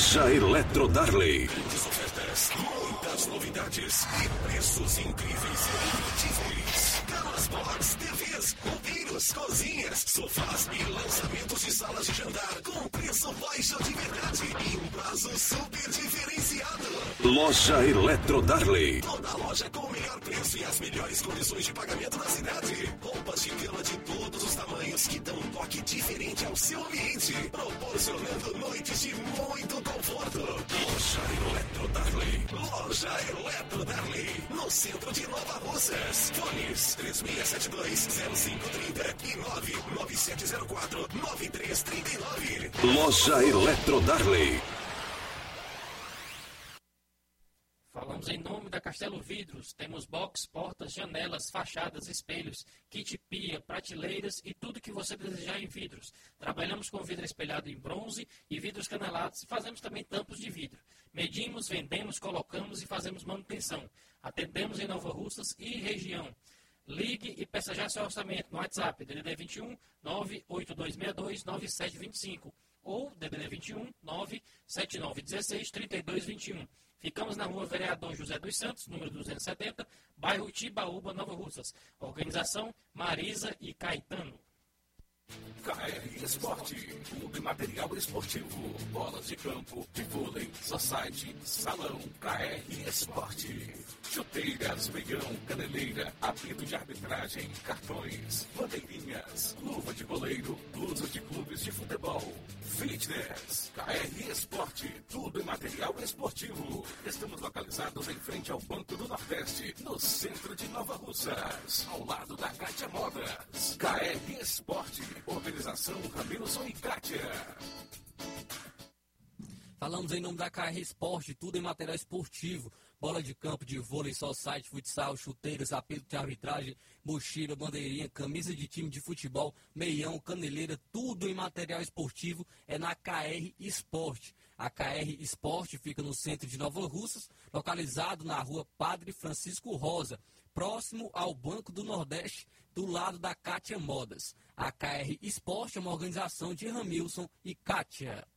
[SPEAKER 11] Loja Eletro Darley. Muitas ofertas, muitas novidades e preços incríveis e imbatíveis. Camas box, TVs, roupeiros, cozinhas, sofás e lançamentos de salas de jantar com preço baixo de verdade e um prazo super diferenciado. Loja Eletro Darley. Toda loja com o melhor preço e as melhores condições de pagamento da cidade. Roupas de cama de todos os tamanhos que dão um toque diferente ao seu ambiente, proporcionando noites de muito conforto. Loja Eletro Darley. Loja Eletro Darley. No centro de Nova Russas. Fones 3672-0530 e 99704-9339. Loja Eletro Darley.
[SPEAKER 8] Falamos em nome da Castelo Vidros. Temos box, portas, janelas, fachadas, espelhos, kit pia, prateleiras e tudo que você desejar em vidros. Trabalhamos com vidro espelhado em bronze e vidros canelados e fazemos também tampos de vidro. Medimos, vendemos, colocamos e fazemos manutenção. Atendemos em Nova Russas e região. Ligue e peça já seu orçamento no WhatsApp DDD 21 98262 9725 ou DDD 21 97916 3221. Ficamos na rua Vereador José dos Santos, número 270, bairro Tibaúba, Nova Russas. Organização Marisa e Caetano.
[SPEAKER 11] KR Esporte, clube material esportivo, bolas de campo, de vôlei, society, salão, KR Esporte. Chuteiras, meião, caneleira, apito de arbitragem, cartões, bandeirinhas, luva de goleiro, blusas de clubes de futebol, fitness, KR Esporte, tudo em material esportivo. Estamos localizados em frente ao Banco do Nordeste, no centro de Nova Russas, ao lado da Cátia Modas. KR Esporte, organização Ramilson e Kátia.
[SPEAKER 1] Falamos em nome da KR Esporte, tudo em material esportivo. Bola de campo, de vôlei, site, futsal, chuteiras, apito de arbitragem, mochila, bandeirinha, camisa de time de futebol, meião, caneleira, tudo em material esportivo é na KR Esporte. A KR Esporte fica no centro de Nova Russas, localizado na rua Padre Francisco Rosa, próximo ao Banco do Nordeste, do lado da Kátia Modas. A KR Esporte é uma organização de Ramilson e Kátia.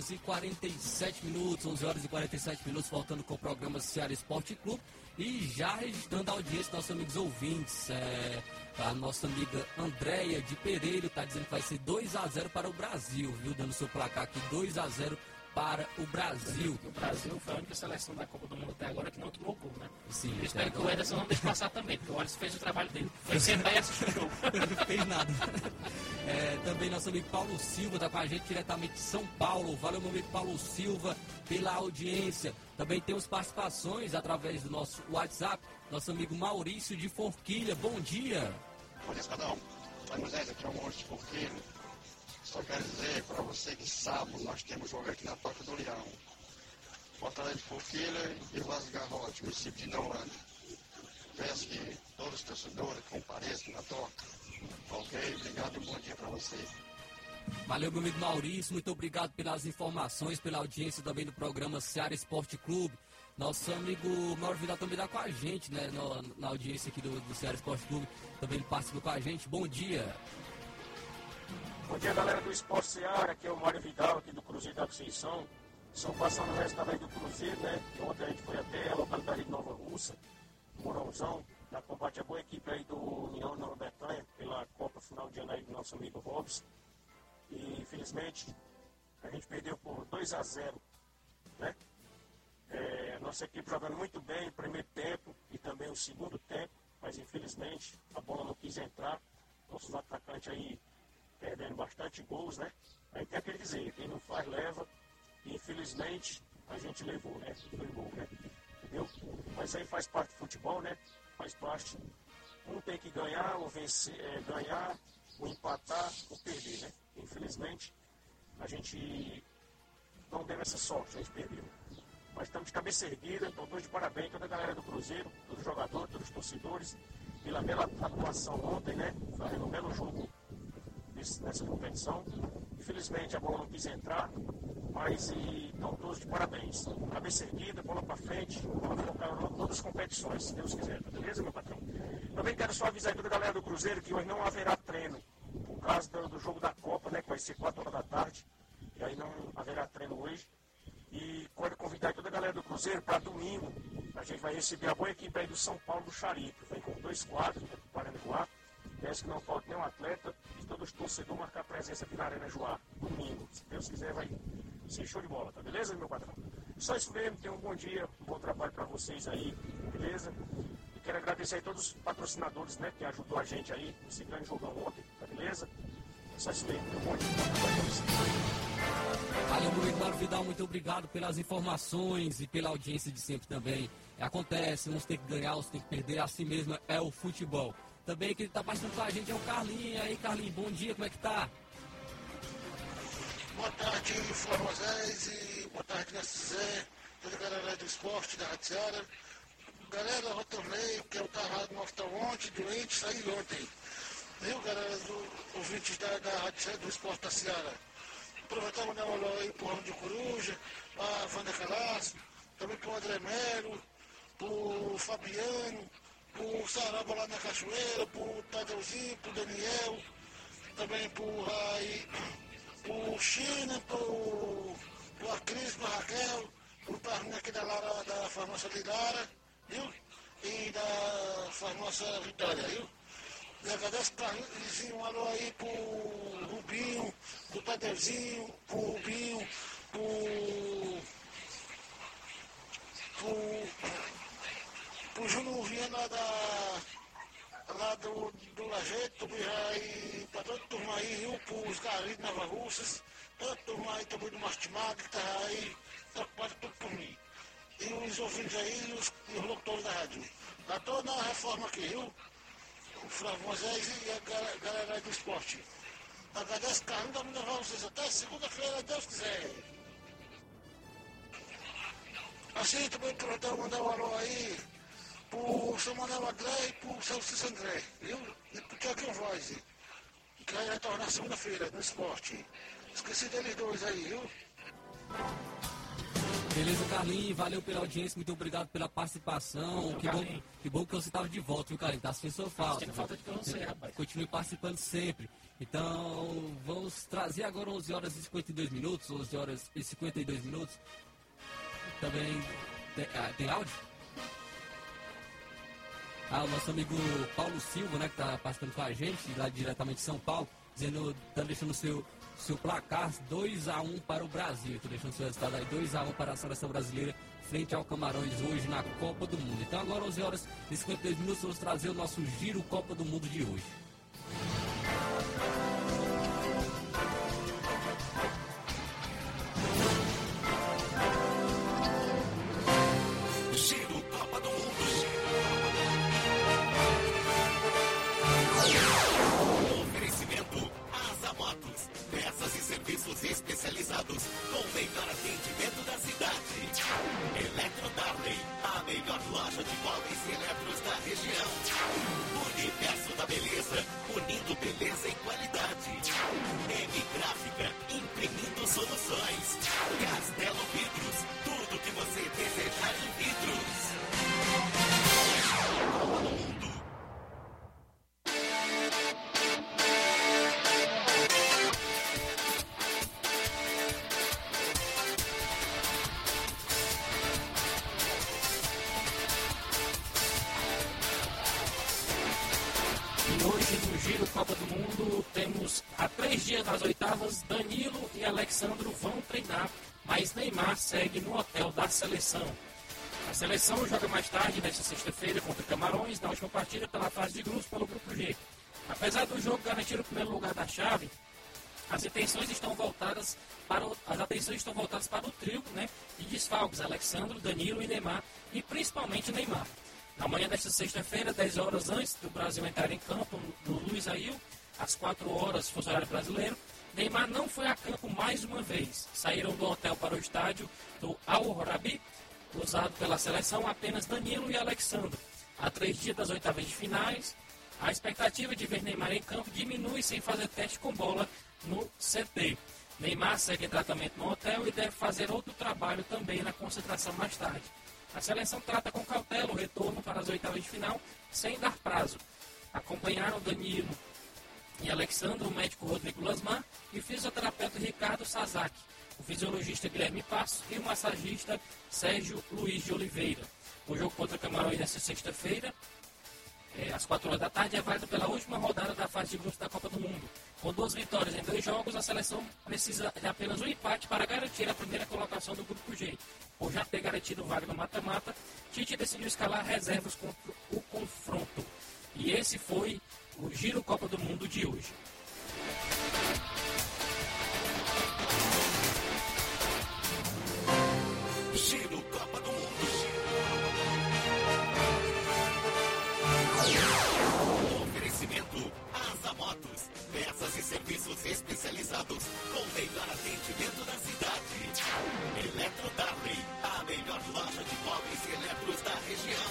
[SPEAKER 1] Horas e 47 minutos, 11 horas e 47 minutos, voltando com o programa Ceará Esporte Clube e já registrando a audiência dos nossos amigos ouvintes. É, a nossa amiga Andréia de Pereira está dizendo que vai ser 2 a 0 para o Brasil, viu? Dando seu placar aqui, 2 a 0 para o Brasil.
[SPEAKER 8] O Brasil foi a única seleção da Copa do Mundo até agora que não tomou gol, né?
[SPEAKER 1] Sim,
[SPEAKER 8] Eu espero que o. Ederson não deixe passar também, porque o Alisson fez o trabalho dele. Foi sentar e assistir o jogo.
[SPEAKER 1] não fez nada. É, também nosso amigo Paulo Silva está com a gente diretamente de São Paulo. Valeu, meu amigo Paulo Silva, pela audiência. Também temos participações através do nosso WhatsApp. Nosso amigo Maurício de Forquilha. Bom dia.
[SPEAKER 12] Bom dia, Escadão. Oi, Moisés, aqui é o Maurício Porqueiro. Só quero dizer para você que sábado nós temos jogo aqui na Toca do Leão. Fortaleza de Forquilha e Vaz Garrote, município de Noana. Peço que todos os torcedores compareçam na Toca. Ok? Obrigado e bom dia para você.
[SPEAKER 1] Valeu, meu amigo Maurício. Muito obrigado pelas informações, pela audiência também do programa Seara Esporte Clube. Nosso amigo Mauro Vidal também está com a gente, né? no- na audiência aqui do, do Ceará Esporte Clube. Também participa com a gente. Bom dia.
[SPEAKER 13] Bom dia, galera do Esporte Seara, aqui é o Mário Vidal, aqui do Cruzeiro da Conceição. Estão passando o aí do Cruzeiro, né? Ontem a gente foi até a localidade de Nova Russa, Morãozão, na combate a boa equipe aí do União Nova Bretanha, pela Copa Final de Ano aí do nosso amigo Robson. E infelizmente a gente perdeu por 2 a 0 né? É, nossa equipe jogando muito bem o primeiro tempo e também o segundo tempo, mas infelizmente a bola não quis entrar. Nossos atacantes aí perdendo bastante gols, né? Aí tem aquele dizer, quem não faz leva, infelizmente a gente levou, né? Foi gol, né? Entendeu? Mas aí faz parte do futebol, né? Faz parte. um tem que ganhar ou vencer, é, ganhar, ou empatar, ou perder, né? Infelizmente, a gente não teve essa sorte, a gente perdeu. Mas estamos de cabeça erguida, então todos de parabéns, toda a galera do Cruzeiro, todos os jogadores, todos os torcedores, pela bela atuação ontem, né? Fazendo um belo jogo nessa competição. Infelizmente a bola não quis entrar, mas estão todos de parabéns. Cabeça erguida, bola para frente, vamos focar em todas as competições, se Deus quiser, tá beleza, meu patrão? Também quero só avisar toda a galera do Cruzeiro que hoje não haverá treino, por causa do, do jogo da Copa, né? Que vai ser 4 horas da tarde, e aí não haverá treino hoje. E quero convidar toda a galera do Cruzeiro para domingo. A gente vai receber a boa equipe aí do São Paulo do Charipe. Vem com dois quadros, né. Peço que não falte nenhum atleta e todos os torcedores marcar presença aqui na Arena Joá. Domingo. Se Deus quiser, vai ser show de bola, tá beleza, meu patrão? Só isso mesmo. Tenham um bom dia, um bom trabalho para vocês aí, beleza? E quero agradecer aí todos os patrocinadores, né, que ajudou a gente aí nesse grande jogão ontem, tá beleza? Só isso mesmo. Um bom dia.
[SPEAKER 1] Valeu, meu Eduardo Vidal, muito obrigado pelas informações e pela audiência de sempre também. Acontece, uns tem que ganhar, uns tem que perder, assim mesmo é o futebol. Também quem tá participando com a gente é o Carlinhos. E aí, Carlinhos, bom dia, como é que tá?
[SPEAKER 12] Boa tarde, Formosés, e boa tarde, Zé, toda a galera do esporte, da Seara. Galera, retornei, porque eu estava no hospital ontem, doente, saí ontem. Viu, galera, do, ouvintes da, da Seara, do esporte da Seara. Aproveitar e mandar um alô aí pro Ramo de Coruja, pra Wanda Calaço, também pro André Melo, pro Fabiano, pro Saraba lá na Cachoeira, pro Tadeuzinho, pro Daniel, também pro Rai, pro China, pro, pro Acris, pro Raquel, pro Parrinha aqui da, Lara, da farmácia de Lara, viu? E da farmácia Vitória, viu? E agradeço pra Lizinho, um alô aí pro Rubinho, pro Tadeuzinho, pro Rubinho, pro. pro. Pro Júnior Viana da. lá do, do Lajeito, e pra toda a turma aí, viu? Pros garis de Nova Russas, toda a turma aí também do Martimag, que tá aí, preocupado tudo por mim. E os ouvintes aí e os, e os locutores da rádio. Tá toda a reforma aqui, viu? o Flávio Moisés e a gal- galera aí do esporte. Agradeço, Carlos, vamos levar vocês até segunda-feira, Deus quiser. Assim, também e mandar um alô aí pro seu Manuel André e pro seu Cícero André, viu? E pro Tiaguinho Voz, que vai retornar segunda-feira no esporte. Esqueci deles dois aí, viu?
[SPEAKER 1] Beleza, Carlinhos, valeu pela audiência, muito obrigado pela participação. Que bom, que bom que você estava de volta, viu, Carlinhos? Tá sem sua falta.
[SPEAKER 8] Sentindo falta de você, rapaz.
[SPEAKER 1] Continue participando sempre. Então, vamos trazer agora 11 horas e 52 minutos, 11 horas e 52 minutos. Também tem, ah, tem áudio? Ah, o nosso amigo Paulo Silva, né, que tá participando com a gente, lá diretamente de São Paulo, dizendo, tá deixando o seu, seu placar 2x1 para o Brasil. Tá deixando seu resultado aí 2x1 para a seleção brasileira frente ao Camarões hoje na Copa do Mundo. Então agora 11 horas e 52 minutos, vamos trazer o nosso giro Copa do Mundo de hoje.
[SPEAKER 8] Seleção. A seleção joga mais tarde, nesta sexta-feira, contra Camarões, na última partida pela fase de grupos pelo Grupo G. Apesar do jogo garantir o primeiro lugar da chave, as atenções estão voltadas para o, as atenções estão voltadas para o trio né, de desfalques, Alexandro, Danilo e Neymar, e principalmente Neymar. Amanhã desta sexta-feira, 10 horas antes do Brasil entrar em campo no Luiz Ail, às 4 horas, fuso horário brasileiro, Neymar não foi a campo mais uma vez. Saíram do hotel para o estádio do Al Rabi, usado pela seleção apenas Danilo e Alexandre. Há três dias das oitavas de finais, a expectativa de ver Neymar em campo diminui sem fazer teste com bola no CT. Neymar segue tratamento no hotel e deve fazer outro trabalho também na concentração mais tarde. A seleção trata com cautela o retorno para as oitavas de final, sem dar prazo. Acompanharam Danilo e Alexandre, o médico Rodrigo Lasmar e o fisioterapeuta Ricardo Sazaki, o fisiologista Guilherme Passos e o massagista Sérgio Luiz de Oliveira. O jogo contra Camarões nesta sexta-feira, é, às 4 horas da tarde, é válido pela última rodada da fase de grupos da Copa do Mundo. Com duas vitórias em dois jogos, a seleção precisa de apenas um empate para garantir a primeira colocação do grupo G. Por já ter garantido vaga no mata-mata, Tite decidiu escalar reservas contra o confronto. E esse foi o Giro Copa do Mundo de hoje.
[SPEAKER 11] Especializados com o melhor atendimento da cidade. Eletro Darley, a melhor loja de móveis e eletros da região.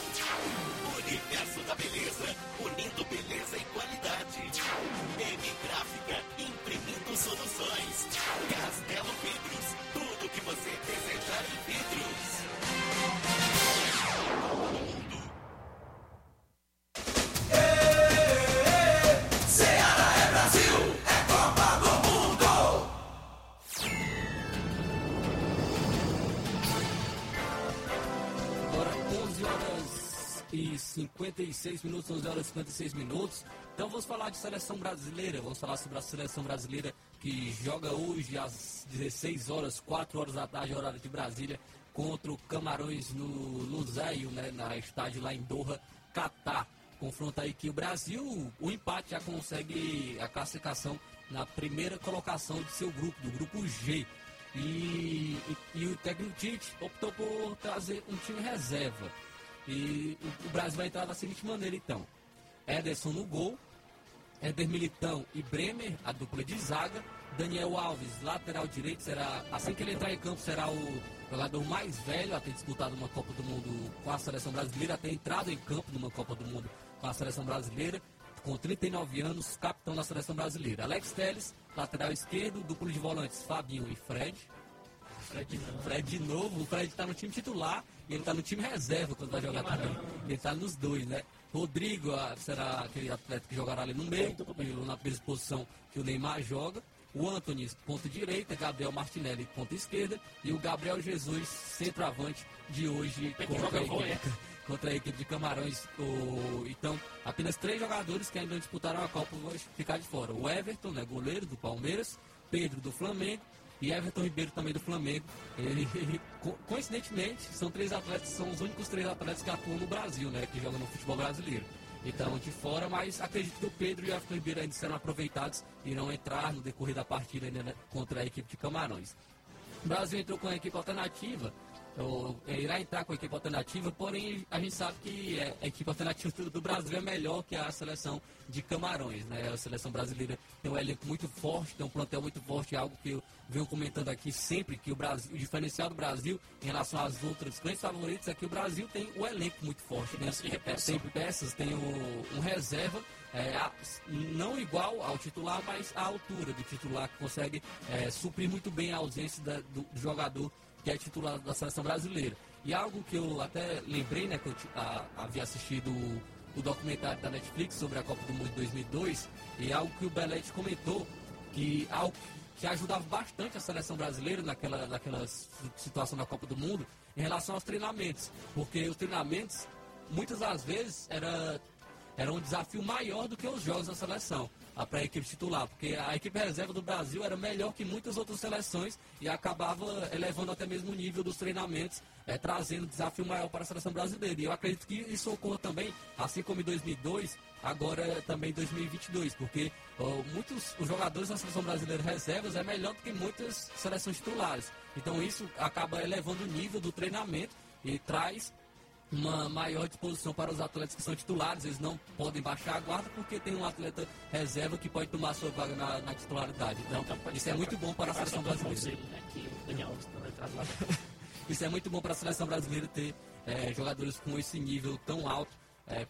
[SPEAKER 11] Universo da beleza
[SPEAKER 1] 56 minutos, 11 horas e 56 minutos. Então vamos falar de seleção brasileira, vamos falar sobre a seleção brasileira que joga hoje às 16 horas, 4 horas da tarde, horário de Brasília, contra o Camarões no Lusail, né, na estádio lá em Doha, Catar. Confronto aí que o Brasil, o empate já consegue a classificação na primeira colocação de seu grupo, do grupo G. E, e, e o técnico Tite optou por trazer um time reserva. E o, Brasil vai entrar da seguinte maneira então. Ederson no gol, Éder Militão e Bremer, a dupla de zaga. Daniel Alves, lateral direito, será, assim que ele entrar em campo, será o jogador mais velho a ter disputado uma Copa do Mundo com a seleção brasileira, a ter entrado em campo numa Copa do Mundo com a seleção brasileira, com 39 anos, capitão da seleção brasileira. Alex Telles, lateral esquerdo, duplo de volantes Fabinho e Fred. Fred novo. Fred de novo. O Fred está no time titular e ele está no time reserva quando vai jogar também. Ele está nos dois, né? Rodrigo ah, será aquele atleta que jogará ali no meio, e na mesma posição que o Neymar joga. O Anthony, ponta direita, Gabriel Martinelli, ponta esquerda, e o Gabriel Jesus, centroavante de hoje contra a, equipe, <laughs> contra a equipe de Camarões. O- então, apenas três jogadores que ainda não disputaram a Copa vão ficar de fora. O Everton, né, goleiro do Palmeiras, Pedro do Flamengo e Everton Ribeiro também do Flamengo. Ele, co- coincidentemente, são três atletas, são os únicos três atletas que atuam no Brasil, né, que jogam no futebol brasileiro. Então, de fora, mas acredito que o Pedro e o Everton Ribeiro ainda serão aproveitados e irão entrar no decorrer da partida ainda, né, contra a equipe de Camarões. O Brasil entrou com a equipe alternativa, é, irá entrar com a equipe alternativa, porém a gente sabe que é, a equipe alternativa do, Brasil é melhor que a seleção de Camarões. Né? A seleção brasileira tem um elenco muito forte, tem um plantel muito forte, é algo que eu venho comentando aqui sempre, que o, Brasil, o diferencial do Brasil em relação às outras grandes favoritas é que o Brasil tem um elenco muito forte. Né? É, tem peças, tem um, um reserva é, não igual ao titular, mas à altura do titular, que consegue é, suprir muito bem a ausência da- do, do jogador que é titular da seleção brasileira. E algo que eu até lembrei, né, que eu a- havia assistido o, o documentário da Netflix sobre a Copa do Mundo de 2002, e algo que o Belete comentou, que algo que ajudava bastante a seleção brasileira naquela, naquela si- situação da Copa do Mundo, em relação aos treinamentos. Porque os treinamentos, muitas das vezes, era era um desafio maior do que os jogos da seleção para a equipe titular, porque a equipe reserva do Brasil era melhor que muitas outras seleções e acabava elevando até mesmo o nível dos treinamentos, eh, trazendo desafio maior para a seleção brasileira. E eu acredito que isso ocorra também, assim como em 2002, agora também em 2022, porque muitos os jogadores da seleção brasileira reservas é melhor do que muitas seleções titulares. Então isso acaba elevando o nível do treinamento e traz uma maior disposição para os atletas que são titulares. Eles não podem baixar a guarda porque tem um atleta reserva que pode tomar sua vaga na, na titularidade. Então, isso é muito bom para a seleção brasileira.
[SPEAKER 8] né. <laughs>
[SPEAKER 1] Isso é muito bom para a seleção brasileira ter eh, jogadores com esse nível tão alto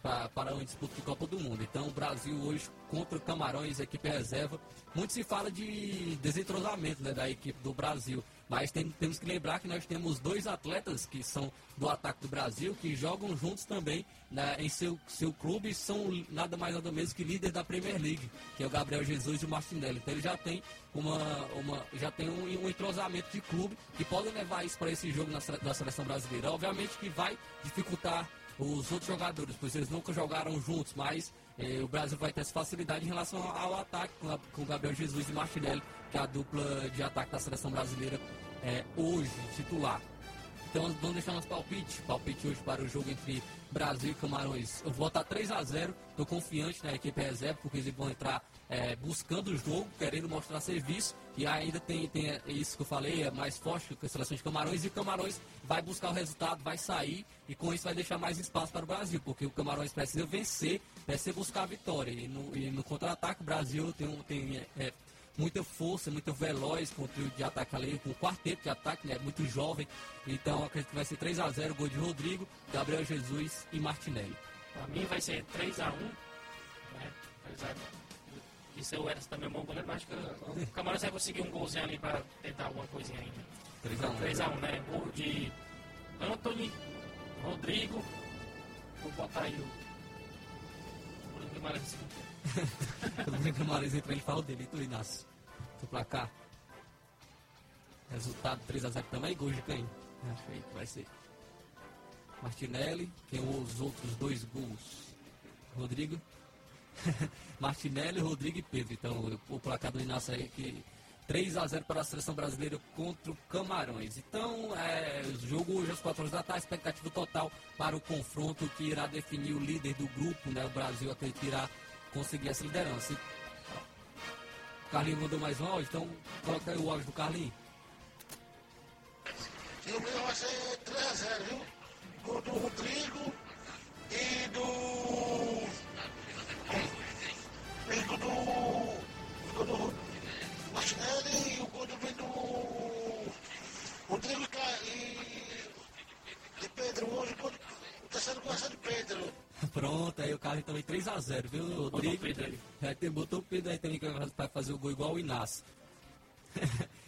[SPEAKER 1] pra- para uma disputa de Copa do Mundo. Então o Brasil hoje contra o Camarões, equipe reserva, muito se fala de desentrosamento né, da equipe do Brasil. Mas tem- temos que lembrar que nós temos dois atletas que são do ataque do Brasil, que jogam juntos também né, em seu, seu clube e são nada mais nada menos que líder da Premier League, que é o Gabriel Jesus e o Martinelli. Então ele já tem uma, uma já tem um, um entrosamento de clube que podem levar isso para esse jogo na, da seleção brasileira. Obviamente que vai dificultar os outros jogadores, pois eles nunca jogaram juntos, mas eh, o Brasil vai ter essa facilidade em relação ao ataque com, a- com Gabriel Jesus e Martinelli, que é a dupla de ataque da seleção brasileira eh, hoje, titular. Então vamos deixar nosso palpite. Palpite hoje para o jogo entre Brasil e Camarões. Eu vou botar 3 a 0 Estou confiante na equipe reserva, porque eles vão entrar é, buscando o jogo, querendo mostrar serviço. E ainda tem, tem isso que eu falei, é mais forte que a seleção de Camarões. E o Camarões vai buscar o resultado, vai sair. E com isso vai deixar mais espaço para o Brasil, porque o Camarões precisa vencer, precisa buscar a vitória. E no, no contra-ataque, o Brasil tem, tem é, muita força, muito veloz com o trio de ataque ali, com o quarteto de ataque, né? Muito jovem. Então acredito que vai ser 3 a 0 gol de Rodrigo, Gabriel Jesus e Martinelli.
[SPEAKER 8] Pra mim vai ser 3x1. Né? Apesar de ser o Eras também um bom goleiro, mas acho que o Camarões vai conseguir um golzinho ali pra tentar alguma coisinha ainda.
[SPEAKER 1] 3x1.
[SPEAKER 8] 3x1, né? Gol de Anthony, Rodrigo. Vou botar aí o Bruno Guimarães.
[SPEAKER 1] Quando o Camarões entra, ele fala dele, tu, Inácio? Do placar. Resultado 3x0 também, gol de quem? Acho aí que vai ser. Martinelli, quem os outros dois gols? Rodrigo. <laughs> Martinelli, Rodrigo e Pedro. Então o, placar do Inácio aí que 3 a 0 para a seleção brasileira contra o Camarões. Então, é, o jogo hoje às 4 horas da tarde, expectativa total para o confronto que irá definir o líder do grupo, né? O Brasil acredito que irá conseguir essa liderança. O Carlinho mandou mais um áudio, então coloca aí o áudio do Carlinho.
[SPEAKER 12] E o meu vai ser 3x0, viu? Gol do Rodrigo e do. E do. Gol do Martinelli e o gol do. do Rodrigo e e. De Pedro. Hoje o do- terceiro gol ser de Pedro. <laughs>
[SPEAKER 1] Pronto, aí o Carlinho também 3x0, viu, Rodrigo? É, tem, botou o Pedro aí também vai fazer o gol igual o Inácio.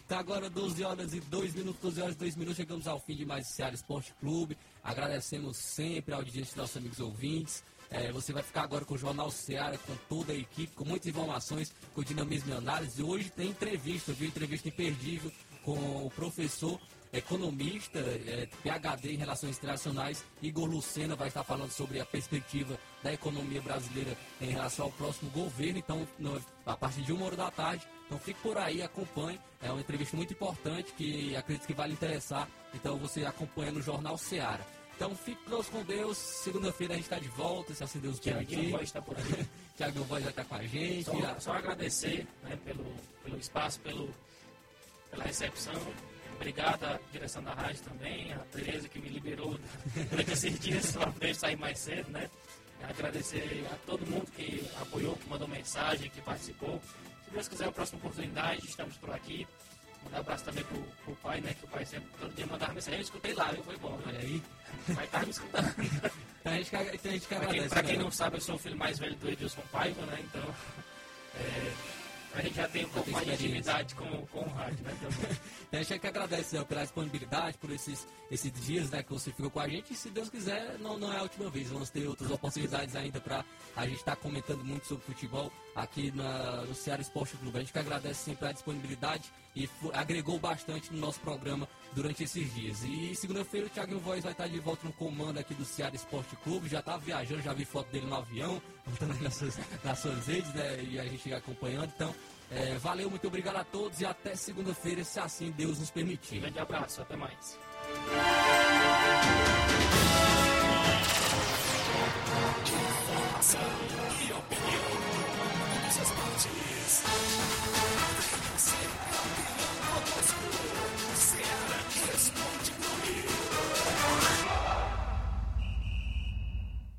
[SPEAKER 1] Então <laughs> agora 12 horas e 2 minutos, 12 horas e 2 minutos, chegamos ao fim de mais Ceará Esporte Clube. Agradecemos sempre a audiência dos nossos amigos ouvintes. É, você vai ficar agora com o Jornal Ceará, com toda a equipe, com muitas informações, com dinamismo e análise. E hoje tem entrevista, viu? Entrevista imperdível com o professor economista, é, PhD em Relações Internacionais, Igor Lucena vai estar falando sobre a perspectiva da economia brasileira em relação ao próximo governo. Então, no- a partir de uma hora da tarde, então fique por aí, acompanhe. É uma entrevista muito importante que acredito que vai lhe interessar. Então você acompanha no Jornal Seara. Então fique com Deus. Segunda-feira a gente está de volta, se assim Deus permitir.
[SPEAKER 8] Voz está por aqui. <laughs>
[SPEAKER 1] Tiaguinho Voz vai estar com a gente.
[SPEAKER 8] Só, só agradecer né, pelo, pelo espaço, pelo, pela recepção. Obrigado à direção da rádio também, a Tereza que me liberou durante esses <laughs> dias para poder sair mais cedo, né? Agradecer a todo mundo que apoiou, que mandou mensagem, que participou. Se Deus quiser, a próxima oportunidade, estamos por aqui. Mandar um abraço também pro, pro pai, né? Que o pai sempre, todo dia mandava mensagem. Eu escutei lá, viu? Foi bom.
[SPEAKER 1] Olha aí.
[SPEAKER 8] O pai tava me escutando. <laughs>
[SPEAKER 1] Então a gente, então a gente que
[SPEAKER 8] Pra quem, pra quem
[SPEAKER 1] né?
[SPEAKER 8] não sabe, eu sou o filho mais velho do Edilson Paiva, né? Então, é, a gente já tem um pouco mais de intimidade com, com o rádio, né?
[SPEAKER 1] Então, a gente que agradece né, pela disponibilidade, por esses, esses dias né, que você ficou com a gente. E se Deus quiser, não, não é a última vez. Vamos ter outras oportunidades ainda para a gente estar comentando muito sobre futebol aqui na, no Ceará Esporte Clube. A gente que agradece sempre a disponibilidade e agregou bastante no nosso programa durante esses dias. E segunda-feira o Thiago Voz vai estar de volta no comando aqui do Ceará Esporte Clube. Já está viajando, já vi foto dele no avião, <laughs> voltando aí nas suas, nas suas redes, né? E a gente acompanhando. Então, é, valeu, muito obrigado a todos e até segunda-feira, se assim Deus nos permitir.
[SPEAKER 8] Grande abraço, até mais.
[SPEAKER 11] Informação e opinião.